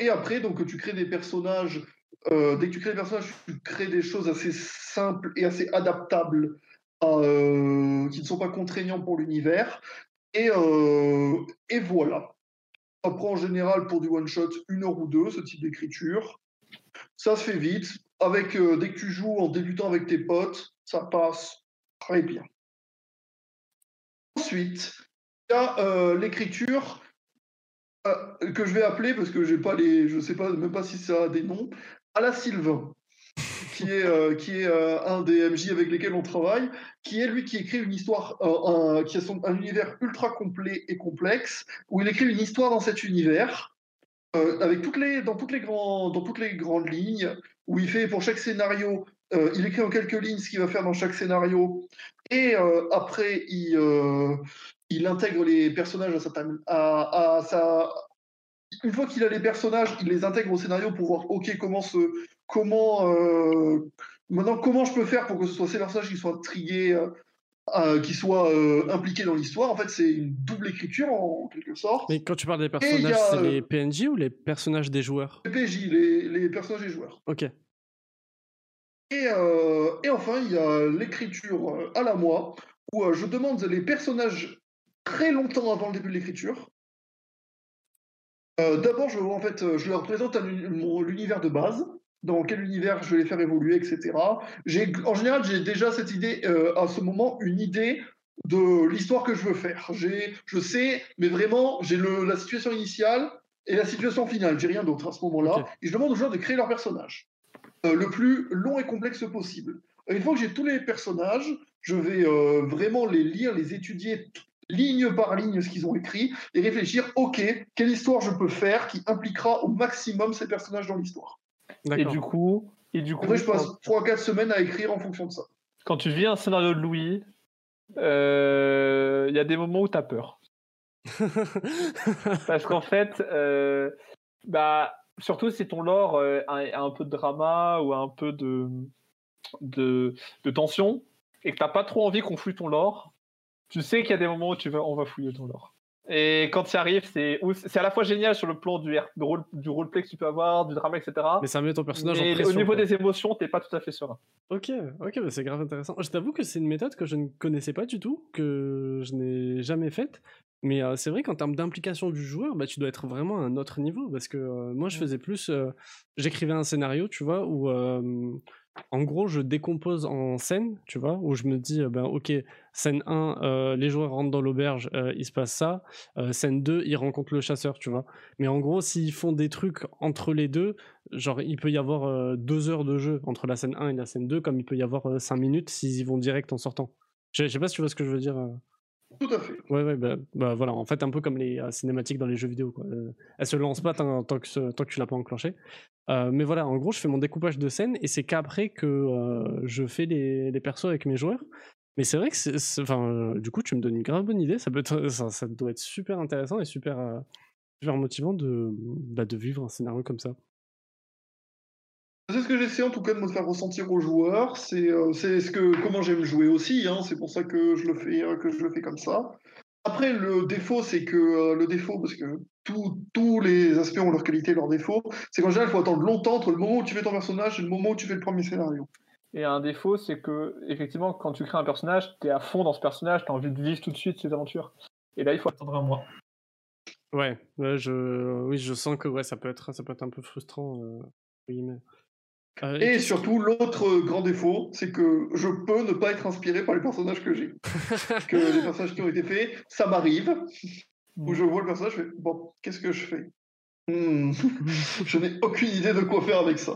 et, après, donc, tu crées des personnages. dès que tu crées des personnages, tu crées des choses assez simples et assez adaptables, qui ne sont pas contraignants pour l'univers. Et, voilà. Ça prend en général pour du one-shot une heure ou deux, ce type d'écriture. Ça se fait vite. Avec, dès que tu joues en débutant avec tes potes, ça passe très bien. Ensuite, il y a euh, l'écriture euh, que je vais appeler, parce que j'ai pas les, je sais pas, même pas si ça a des noms, à la Sylvain, qui est, euh, qui est un des MJ avec lesquels on travaille, qui est lui qui écrit une histoire, qui a son, un univers ultra complet et complexe, où il écrit une histoire dans cet univers, avec toutes les, dans, toutes les grands, dans toutes les grandes lignes, où il fait pour chaque scénario euh, il écrit en quelques lignes ce qu'il va faire dans chaque scénario, et euh, après, il, euh, il, intègre les personnages à sa, Une fois qu'il a les personnages, il les intègre au scénario pour voir, ok, comment ce, comment, maintenant, comment je peux faire pour que ce soit ces personnages qui soient intrigués, qui soient impliqués dans l'histoire. En fait, c'est une double écriture en, quelque sorte. Mais quand tu parles des personnages, c'est les PNJ ou les personnages des joueurs? Les PNJ, les, les personnages des joueurs. Ok. Euh, et, enfin, il y a l'écriture euh, à la moi, où euh, je demande les personnages très longtemps avant le début de l'écriture. D'abord, je, en fait, je leur présente l'univers de base, dans quel univers je vais les faire évoluer, etc. En général, j'ai déjà cette idée, à ce moment, une idée de l'histoire que je veux faire. Je sais, mais vraiment, j'ai la situation initiale et la situation finale. J'ai rien d'autre à ce moment-là. Et je demande aux joueurs de créer leur personnage. Euh, le plus long et complexe possible. Une fois que j'ai tous les personnages, je vais euh, vraiment les lire, les étudier ligne par ligne ce qu'ils ont écrit et réfléchir, ok, quelle histoire je peux faire qui impliquera au maximum ces personnages dans l'histoire. Et du coup, et du coup, je passe 3-4 semaines à écrire en fonction de ça. Quand tu vis un scénario de Louis, euh, il y a des moments où tu as peur. Parce qu'en fait, bah, surtout si ton lore euh, a, un peu de drama ou un peu de, de, tension et que t'as pas trop envie qu'on fouille ton lore, tu sais qu'il y a des moments où tu vas, on va fouiller ton lore. Et quand ça arrive, c'est à la fois génial sur le plan du, role, du roleplay que tu peux avoir, du drama, etc. Mais ça met ton personnage en pression. Au niveau des émotions, t'es pas tout à fait serein. Ok, ok, bah c'est grave intéressant. Je t'avoue que c'est une méthode que je ne connaissais pas du tout, que je n'ai jamais faite. Mais c'est vrai qu'en termes d'implication du joueur, bah, tu dois être vraiment à un autre niveau parce que moi je faisais plus, j'écrivais un scénario, tu vois, où en gros je décompose en scènes, tu vois, où je me dis, ben ok, scène 1, les joueurs rentrent dans l'auberge, il se passe ça, scène 2, ils rencontrent le chasseur, tu vois. Mais en gros, s'ils font des trucs entre les deux, genre il peut y avoir deux heures de jeu entre la scène 1 et la scène 2, comme il peut y avoir 5 minutes s'ils y vont direct en sortant. Je sais pas si tu vois ce que je veux dire. Tout à fait. Ouais, ouais, bah, bah, voilà, en fait, un peu comme les euh, cinématiques dans les jeux vidéo. Quoi. Euh, elles se lancent pas tant, que, tant que tu l'as pas enclenché. Euh, mais voilà, en gros, je fais mon découpage de scène et c'est qu'après que je fais les, les, persos avec mes joueurs. Mais c'est vrai que, c'est, enfin, du coup, tu me donnes une grave bonne idée. Ça, peut être, ça, doit être super intéressant et super, super motivant de, bah, de vivre un scénario comme ça. C'est ce que j'essaie en tout cas de me faire ressentir aux joueurs. C'est euh, ce que comment j'aime jouer aussi. Hein. c'est pour ça que je le fais euh, que je le fais comme ça. Après le défaut c'est que euh, le défaut parce que tous les aspects ont leurs qualités et leurs défauts. C'est qu'en général il faut attendre longtemps entre le moment où tu fais ton personnage et le moment où tu fais le premier scénario. Et un défaut c'est que effectivement quand tu crées un personnage tu es à fond dans ce personnage, tu as envie de vivre tout de suite ses aventures. Et là il faut attendre un mois. Ouais, je, oui, je sens que ouais, ça peut être, ça peut être un peu frustrant. Oui, mais... Euh, et surtout, l'autre grand défaut, c'est que je peux ne pas être inspiré par les personnages que j'ai. que les personnages qui ont été faits, ça m'arrive, où je vois le personnage, je fais bon, qu'est-ce que je fais? Hmm. Je n'ai aucune idée de quoi faire avec ça.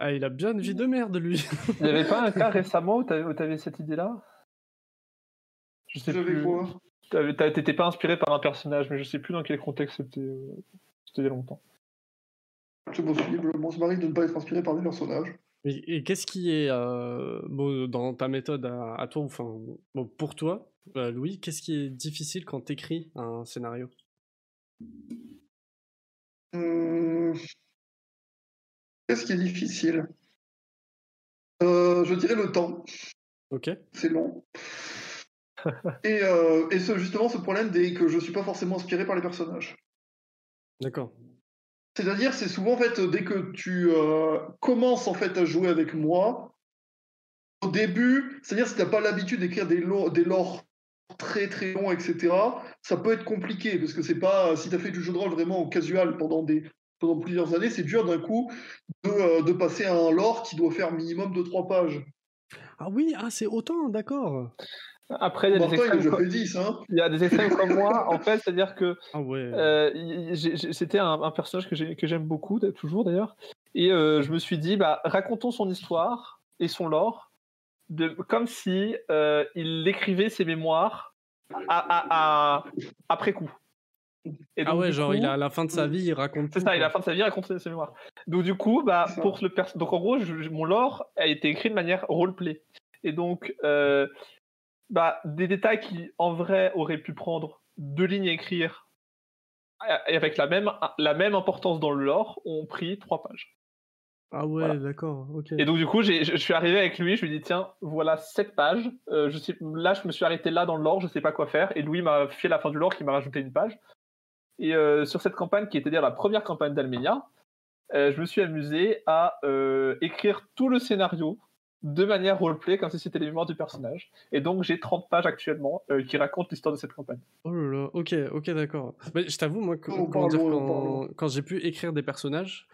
Ah, il a bien une vie de merde, lui. il n'y avait pas un cas récemment où tu avais cette idée-là? Je sais plus. quoi? T'étais pas inspiré par un personnage, mais je sais plus dans quel contexte c'était. Euh, c'était il y a longtemps. C'est possible. Bon, ça m'arrive de ne pas être inspiré par des personnages. Et, qu'est-ce qui est, euh, dans ta méthode à, toi, enfin, bon, pour toi, euh, Louis, qu'est-ce qui est difficile quand tu écris un scénario? Hum. Qu'est-ce qui est difficile? Euh, Je dirais le temps. Ok. C'est long. et, et ce, justement, ce problème dès que je ne suis pas forcément inspiré par les personnages. D'accord. C'est-à-dire, c'est souvent en fait dès que tu commences en fait à jouer avec moi, au début, c'est-à-dire si tu n'as pas l'habitude d'écrire des, des lores très très longs, etc., ça peut être compliqué parce que c'est pas si tu as fait du jeu de rôle vraiment casual pendant des pendant plusieurs années, c'est dur d'un coup de, euh, de, passer à un lore qui doit faire minimum de 3 pages. Ah oui, ah c'est autant, d'accord. Après, il y a des extrêmes, comme... 10, hein. il y a des extrêmes comme moi, en fait, c'est-à-dire que ah ouais. euh, c'était un, un, personnage que j'aime beaucoup, toujours d'ailleurs, et euh, je me suis dit, bah, racontons son histoire et son lore de, comme si euh, il écrivait ses mémoires à, après coup. Et ah ouais, genre il a à la fin de sa vie, il raconte. C'est ça, il a à la fin de sa vie, il raconte ses mémoires. Donc du coup, bah pour le donc en gros, mon lore a été écrit de manière roleplay. Et donc, euh, bah des détails qui en vrai auraient pu prendre deux lignes à écrire et avec la même la même importance dans le lore ont pris trois pages. Ah ouais, d'accord, ok. Et donc du coup, je suis arrivé avec lui, je lui ai dit tiens, voilà sept pages. Euh, je sais, là, je me suis arrêté là dans le lore, je sais pas quoi faire. Et Louis m'a fait la fin du lore, qui m'a rajouté une page. Et euh, sur cette campagne, qui était dire la première campagne d'Almenia, euh, je me suis amusé à écrire tout le scénario de manière roleplay, comme si c'était les mémoires du personnage. Et donc j'ai 30 pages actuellement qui racontent l'histoire de cette campagne. Oh là là, ok, ok, d'accord. je t'avoue, moi, quand, quand j'ai pu écrire des personnages,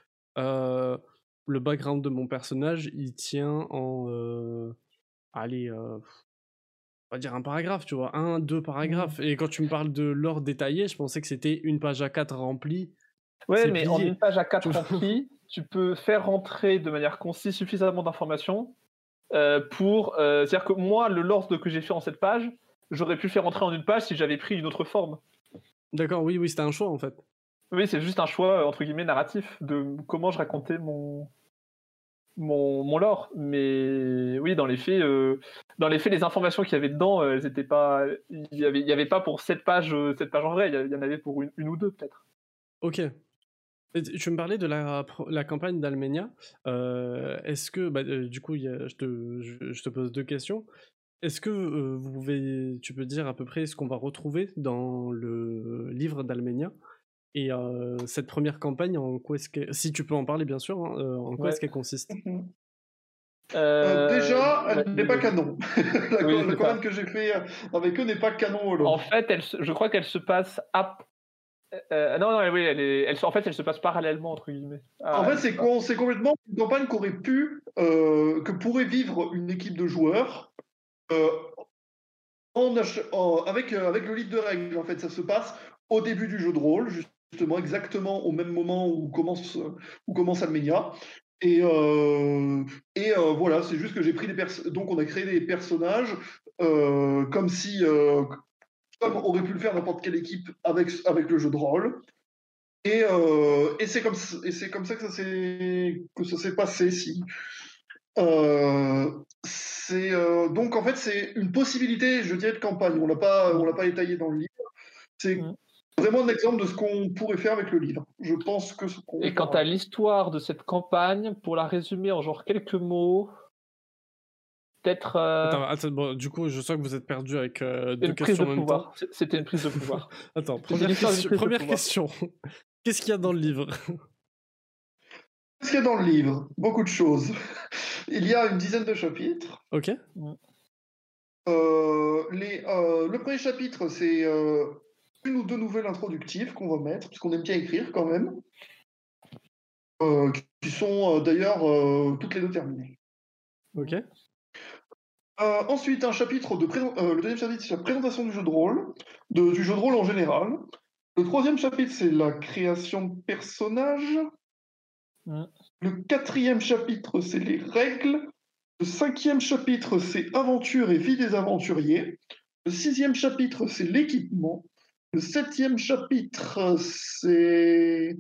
le background de mon personnage, il tient en. Euh, allez, euh, on va dire un paragraphe, tu vois, un, deux paragraphes. Et quand tu me parles de l'ordre détaillé, je pensais que c'était une page à 4 remplie. Ouais, mais en une page à 4 remplie, tu peux faire rentrer de manière concise suffisamment d'informations euh, pour. C'est-à-dire que moi, le lore que j'ai fait en cette page, j'aurais pu le faire rentrer en une page si j'avais pris une autre forme. D'accord, oui, oui, c'était un choix en fait. Oui, c'est juste un choix, entre guillemets, narratif de comment je racontais mon, mon, mon lore. Mais oui, dans les faits, euh, dans les faits, les informations qu'il y avait dedans, euh, elles étaient pas. Il n'y avait, y avait pas pour cette page, euh, cette page en vrai. Il y en avait pour une, ou deux peut-être. Ok. Tu me parlais de la, la campagne d'Almenia. Est-ce que, bah, du coup, je, te, je, te, pose deux questions. Est-ce que vous pouvez, tu peux dire à peu près ce qu'on va retrouver dans le livre d'Almenia? Et cette première campagne, en quoi est-ce que, si tu peux en parler bien sûr, hein, en quoi est-ce qu'elle consiste? Euh, déjà, elle n'est pas canon. la, campagne que j'ai fait avec eux n'est pas canon au En fait, elle, je crois qu'elle se passe à... Euh, non, non, oui, elle est, elle, en fait, elle se passe parallèlement entre guillemets. en fait, c'est, complètement une campagne qu'aurait pu, que pourrait vivre une équipe de joueurs en, avec, avec le livre de règles. En fait, ça se passe au début du jeu de rôle, juste justement exactement au même moment où commence, où commence Almenia. Et, euh, et euh, voilà, c'est juste que j'ai pris des personnages. Donc, on a créé des personnages euh, comme si. Comme aurait pu le faire n'importe quelle équipe avec, avec le jeu de rôle. Et, et c'est comme, comme ça que ça s'est, passé. Si. c'est, donc, en fait, c'est une possibilité, je dirais, de campagne. On ne l'a pas, on l'a pas étayé dans le livre. C'est mmh vraiment un exemple de ce qu'on pourrait faire avec le livre. Je pense que ce Et quant à l'histoire de cette campagne, pour la résumer en genre quelques mots, peut-être. Euh, attends, bon, du coup, je sens que vous êtes perdu avec euh, deux questions en même temps. C'était une prise de pouvoir. attends, première, question. Première question. Qu'est-ce qu'il y a dans le livre? Qu'est-ce qu'il y a dans le livre? Beaucoup de choses. Il y a une dizaine de chapitres. Ok. Euh, les, le premier chapitre, c'est une ou deux nouvelles introductives qu'on va mettre, puisqu'on aime bien écrire quand même, euh, qui sont euh, d'ailleurs euh, toutes les deux terminées. Ok. Ensuite, un chapitre de le deuxième chapitre, c'est la présentation du jeu de rôle, de, du jeu de rôle en général. Le troisième chapitre, c'est la création de personnages. Le quatrième chapitre, c'est les règles. Le cinquième chapitre, c'est aventure et vie des aventuriers. Le sixième chapitre, c'est l'équipement. Le septième chapitre, c'est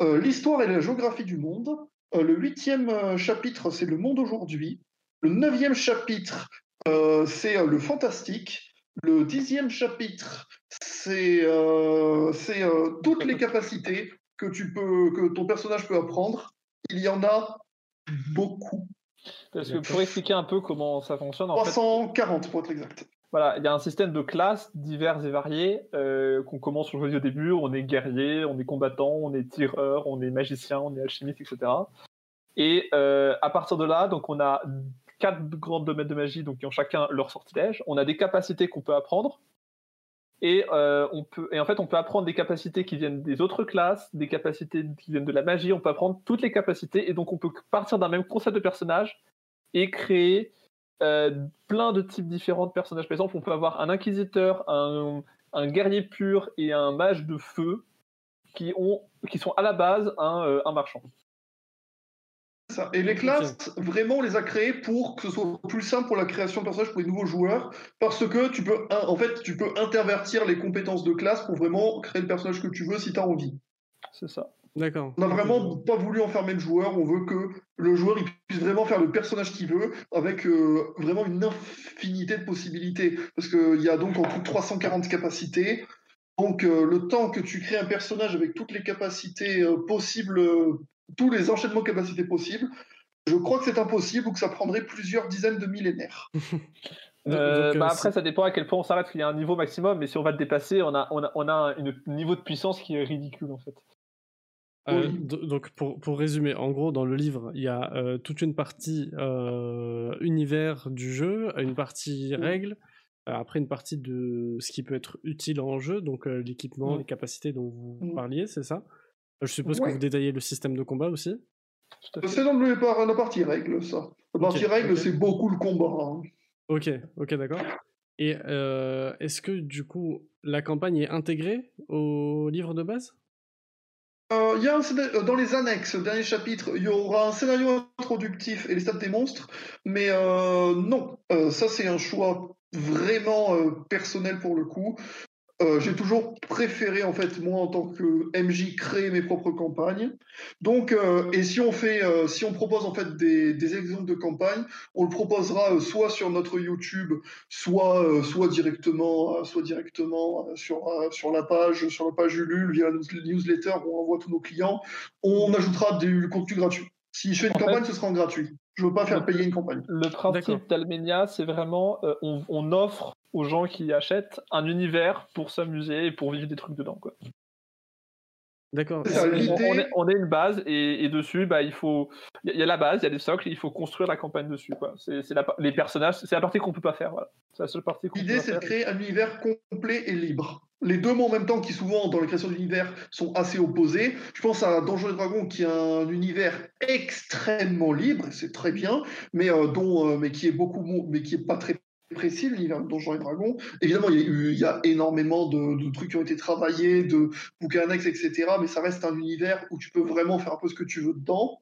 euh, l'histoire et la géographie du monde. Euh, le huitième euh, chapitre, c'est le monde aujourd'hui. Le neuvième chapitre, c'est le fantastique. Le dixième chapitre, c'est toutes les capacités que, tu peux, que ton personnage peut apprendre. Il y en a beaucoup. Parce que pour expliquer un peu comment ça fonctionne. En 340 pour être exact. voilà, il y a un système de classes divers et variées euh, qu'on commence jouer au début. On est guerrier, on est combattant, on est tireur, on est magicien, on est alchimiste, etc. Et euh, à partir de là, donc on a quatre grands domaines de magie, donc qui ont chacun leur sortilège. On a des capacités qu'on peut apprendre. Et, euh, et en fait, on peut apprendre des capacités qui viennent des autres classes, des capacités qui viennent de la magie. On peut apprendre toutes les capacités. Et donc, on peut partir d'un même concept de personnage et créer euh, plein de types différents de personnages. Par exemple, on peut avoir un inquisiteur, un, guerrier pur et un mage de feu qui, ont, qui sont à la base un, euh, un marchand. Et les classes, vraiment, on les a créées pour que ce soit plus simple pour la création de personnages pour les nouveaux joueurs, parce que tu peux, en fait, tu peux intervertir les compétences de classe pour vraiment créer le personnage que tu veux si tu as envie. C'est ça. D'accord. On n'a vraiment pas voulu enfermer le joueur, on veut que le joueur il puisse vraiment faire le personnage qu'il veut avec euh, vraiment une infinité de possibilités. Parce qu'il y a donc en tout 340 capacités. Donc euh, le temps que tu crées un personnage avec toutes les capacités euh, possibles tous les enchaînements de capacités possibles. Je crois que c'est impossible ou que ça prendrait plusieurs dizaines de millénaires. Euh, bah, après, ça dépend à quel point on s'arrête, qu'il y a un niveau maximum, mais si on va le dépasser, on a, on a, on a un niveau de puissance qui est ridicule en fait. Euh, donc pour, pour, résumer, en gros dans le livre, il y a euh, toute une partie univers du jeu, une partie règles, après une partie de ce qui peut être utile en jeu, donc l'équipement, les capacités dont vous parliez, c'est ça je suppose que vous détaillez le système de combat aussi C'est dans la partie règle, ça. La partie règle, c'est beaucoup le combat. Hein. Ok, ok, d'accord. Et euh, est-ce que du coup, la campagne est intégrée au livre de base? Euh, y a euh, dans les annexes, dernier chapitre, il y aura un scénario introductif et les stats des monstres, mais non, ça c'est un choix vraiment personnel pour le coup. Euh, j'ai toujours préféré, en fait, moi, en tant que MJ, créer mes propres campagnes. Donc, euh, et si on fait, euh, si on propose, en fait, des, des, exemples de campagnes, on le proposera soit sur notre YouTube, soit, soit directement, soit directement sur, sur la page, sur la page Ulule, via la newsletter où on envoie tous nos clients. On ajoutera du contenu gratuit. Si je fais une campagne, ce sera en gratuit. Je ne veux pas faire payer une campagne. Le principe d'Almenia, c'est vraiment, on, on, offre aux gens qui achètent un univers pour s'amuser et pour vivre des trucs dedans. Quoi. D'accord. On, est, une base et, dessus, bah, il faut, il y a la base, il y a des socles, il faut construire la campagne dessus. Quoi. C'est, les personnages, c'est la partie qu'on peut pas faire. C'est la seule partie. L'idée, c'est de créer un univers complet et libre. Les deux mots en même temps, qui souvent dans la création d'univers sont assez opposés. Je pense à Donjons et Dragons, qui a un univers extrêmement libre, c'est très bien, mais euh, dont, euh, mais qui est beaucoup, mais qui est pas très précis, l'univers de Donjons et Dragons. Évidemment, il y a, eu, il y a énormément de, trucs qui ont été travaillés, de bouquins annexes, etc. Mais ça reste un univers où tu peux vraiment faire un peu ce que tu veux dedans.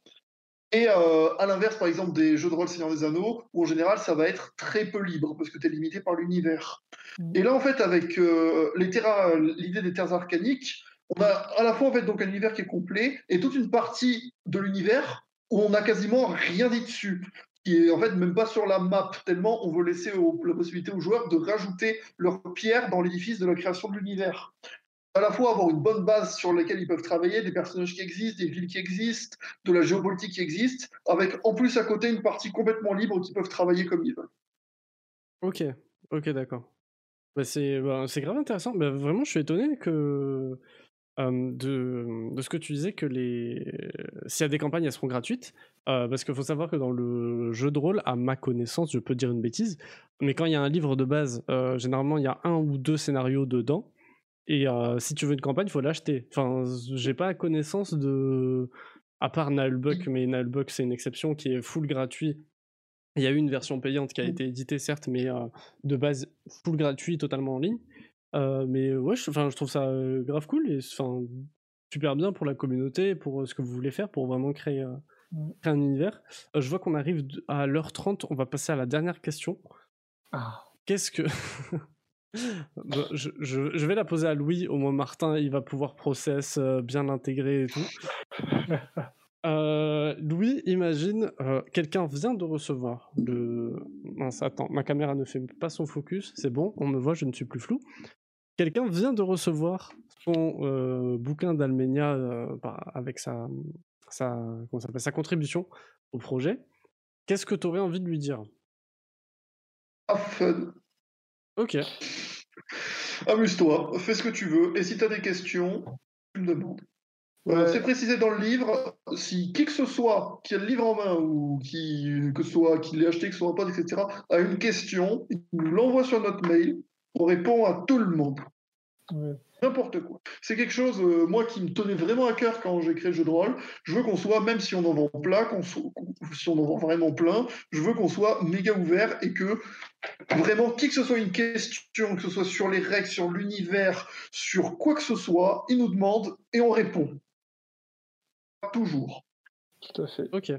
Et euh, à l'inverse, par exemple, des jeux de rôle Seigneur des Anneaux, où en général, ça va être très peu libre, parce que tu es limité par l'univers. Mm. Et là, en fait, avec euh, l'idée des terres arcaniques, on a à la fois en fait, donc, un univers qui est complet, et toute une partie de l'univers où on n'a quasiment rien dit dessus qui est en fait même pas sur la map, tellement on veut laisser la possibilité aux joueurs de rajouter leur pierre dans l'édifice de la création de l'univers. À la fois avoir une bonne base sur laquelle ils peuvent travailler, des personnages qui existent, des villes qui existent, de la géopolitique qui existe, avec en plus à côté une partie complètement libre qui peuvent travailler comme ils veulent. Ok, ok, d'accord. Bah c'est bah, grave intéressant. Bah, vraiment, je suis étonné que de, de, ce que tu disais que les s'il y a des campagnes elles seront gratuites parce qu'il faut savoir que dans le jeu de rôle à ma connaissance je peux dire une bêtise mais quand il y a un livre de base généralement il y a un ou deux scénarios dedans et si tu veux une campagne il faut l'acheter. Enfin j'ai pas connaissance de à part Nullbuck mais Nullbuck c'est une exception qui est full gratuit. Il y a eu une version payante qui a mmh. été éditée certes mais de base full gratuit totalement en ligne euh, mais ouais, je, je trouve ça euh, grave cool et super bien pour la communauté, pour euh, ce que vous voulez faire, pour vraiment créer, mmh. un univers. je vois qu'on arrive à l'heure 30, on va passer à la dernière question. Ah. Qu'est-ce que. Je, je, vais la poser à Louis, au moins Martin, il va pouvoir process, bien l'intégrer et tout. Louis, imagine, quelqu'un vient de recevoir le. Mince, attends, ma caméra ne fait pas son focus, c'est bon, on me voit, je ne suis plus flou. Quelqu'un vient de recevoir son euh, bouquin d'Almenia euh, avec sa, sa, sa contribution au projet. Qu'est-ce que tu aurais envie de lui dire? Have fun. Ok. Amuse-toi, fais ce que tu veux, et si tu as des questions, tu me demandes. Euh, c'est précisé dans le livre, si qui que ce soit qui a le livre en main ou qui, que ce soit qui l'ait acheté, que ce soit pas, etc., a une question, il nous l'envoie sur notre mail, on répond à tout le monde. N'importe quoi. C'est quelque chose, euh, moi, qui me tenait vraiment à cœur quand j'ai créé le jeu de rôle. Je veux qu'on soit, même si on en vend plein, si on en vend vraiment plein, je veux qu'on soit méga ouvert et que vraiment, qui que ce soit une question, que ce soit sur les règles, sur l'univers, sur quoi que ce soit, il nous demande et on répond. Toujours. Tout à fait. Ok.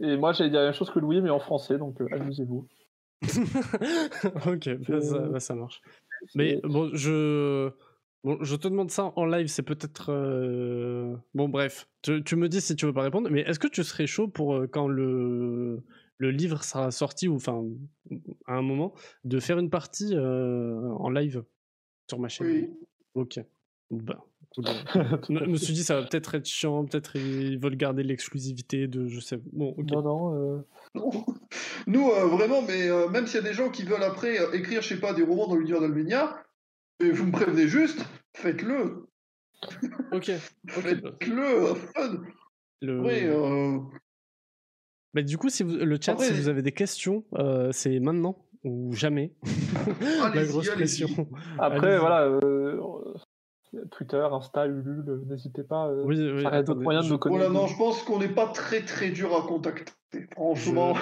Et moi, j'allais dire la même chose que Louis, mais en français, donc euh, amusez-vous. ok, bah, bah, ça, marche. Mais bon, je. Bon, je te demande ça en live, c'est peut-être. Euh, bon, bref, tu, me dis si tu veux pas répondre, mais est-ce que tu serais chaud pour euh, quand le, le livre sera sorti, ou enfin, à un moment, de faire une partie en live sur ma chaîne? Oui. Ok. Bah, je me suis dit, ça va peut-être être chiant, peut-être ils veulent garder l'exclusivité de, je sais. Bon, Non, non. Euh. Nous, euh, vraiment, mais euh, même s'il y a des gens qui veulent après écrire, je sais pas, des romans dans l'univers d'Almenia, vous me prévenez juste, faites-le. Ok. faites-le, fun. Le... Mais du coup, si vous, le chat, si vous avez des questions, c'est maintenant ou jamais. La grosse pression. Après, voilà, Twitter, Insta, Ulule, n'hésitez pas. Euh, oui, oui, ça d'autres moyens de nous connaître. Voilà, non, je pense qu'on n'est pas très très dur à contacter. Franchement.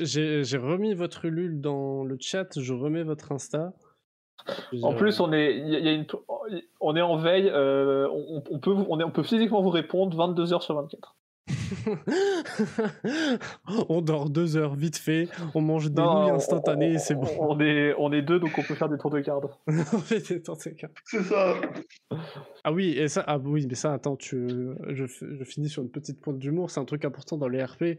J'ai remis votre Ulule dans le chat, je remets votre Insta. En plus, on est, y a une, on est en veille, euh, on, on, peut, on, est, on peut physiquement vous répondre 22 heures sur 24. on dort deux heures vite fait, on mange des nouilles instantanées et c'est bon. On est, on est deux donc on peut faire des tours de garde. on fait des tours de garde. C'est ça. Ah oui, et ça, ah oui, mais ça, attends, tu, je, je finis sur une petite pointe d'humour. C'est un truc important dans les RP.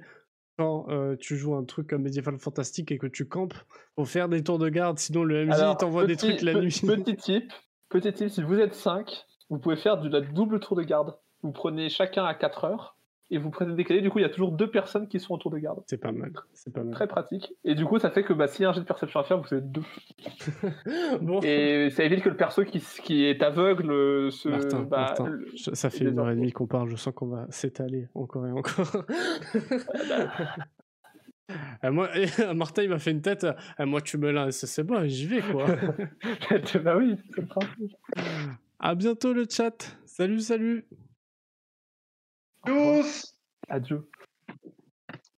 Quand euh, tu joues un truc comme Medieval Fantastique et que tu campes, faut faire des tours de garde, sinon le MJ t'envoie des trucs la nuit. Petit type, petit type, si vous êtes 5, vous pouvez faire du double tour de garde. Vous prenez chacun à 4 heures et vous prenez décalé, du coup il y a toujours deux personnes qui sont autour de garde. C'est pas mal. C'est pas mal. Très pratique. Et du coup ça fait que bah, s'il y a un jet de perception à faire, vous êtes deux. Et ça évite que le perso qui, qui est aveugle euh, se. Martin, bah, ça fait une heure et demie qu'on parle, je sens qu'on va s'étaler encore et encore. Euh, moi, Martin il m'a fait une tête. Euh, moi tu me lances, c'est bon, j'y vais quoi. bah oui, À bientôt le chat. Salut, salut. Tschüss. Adieu.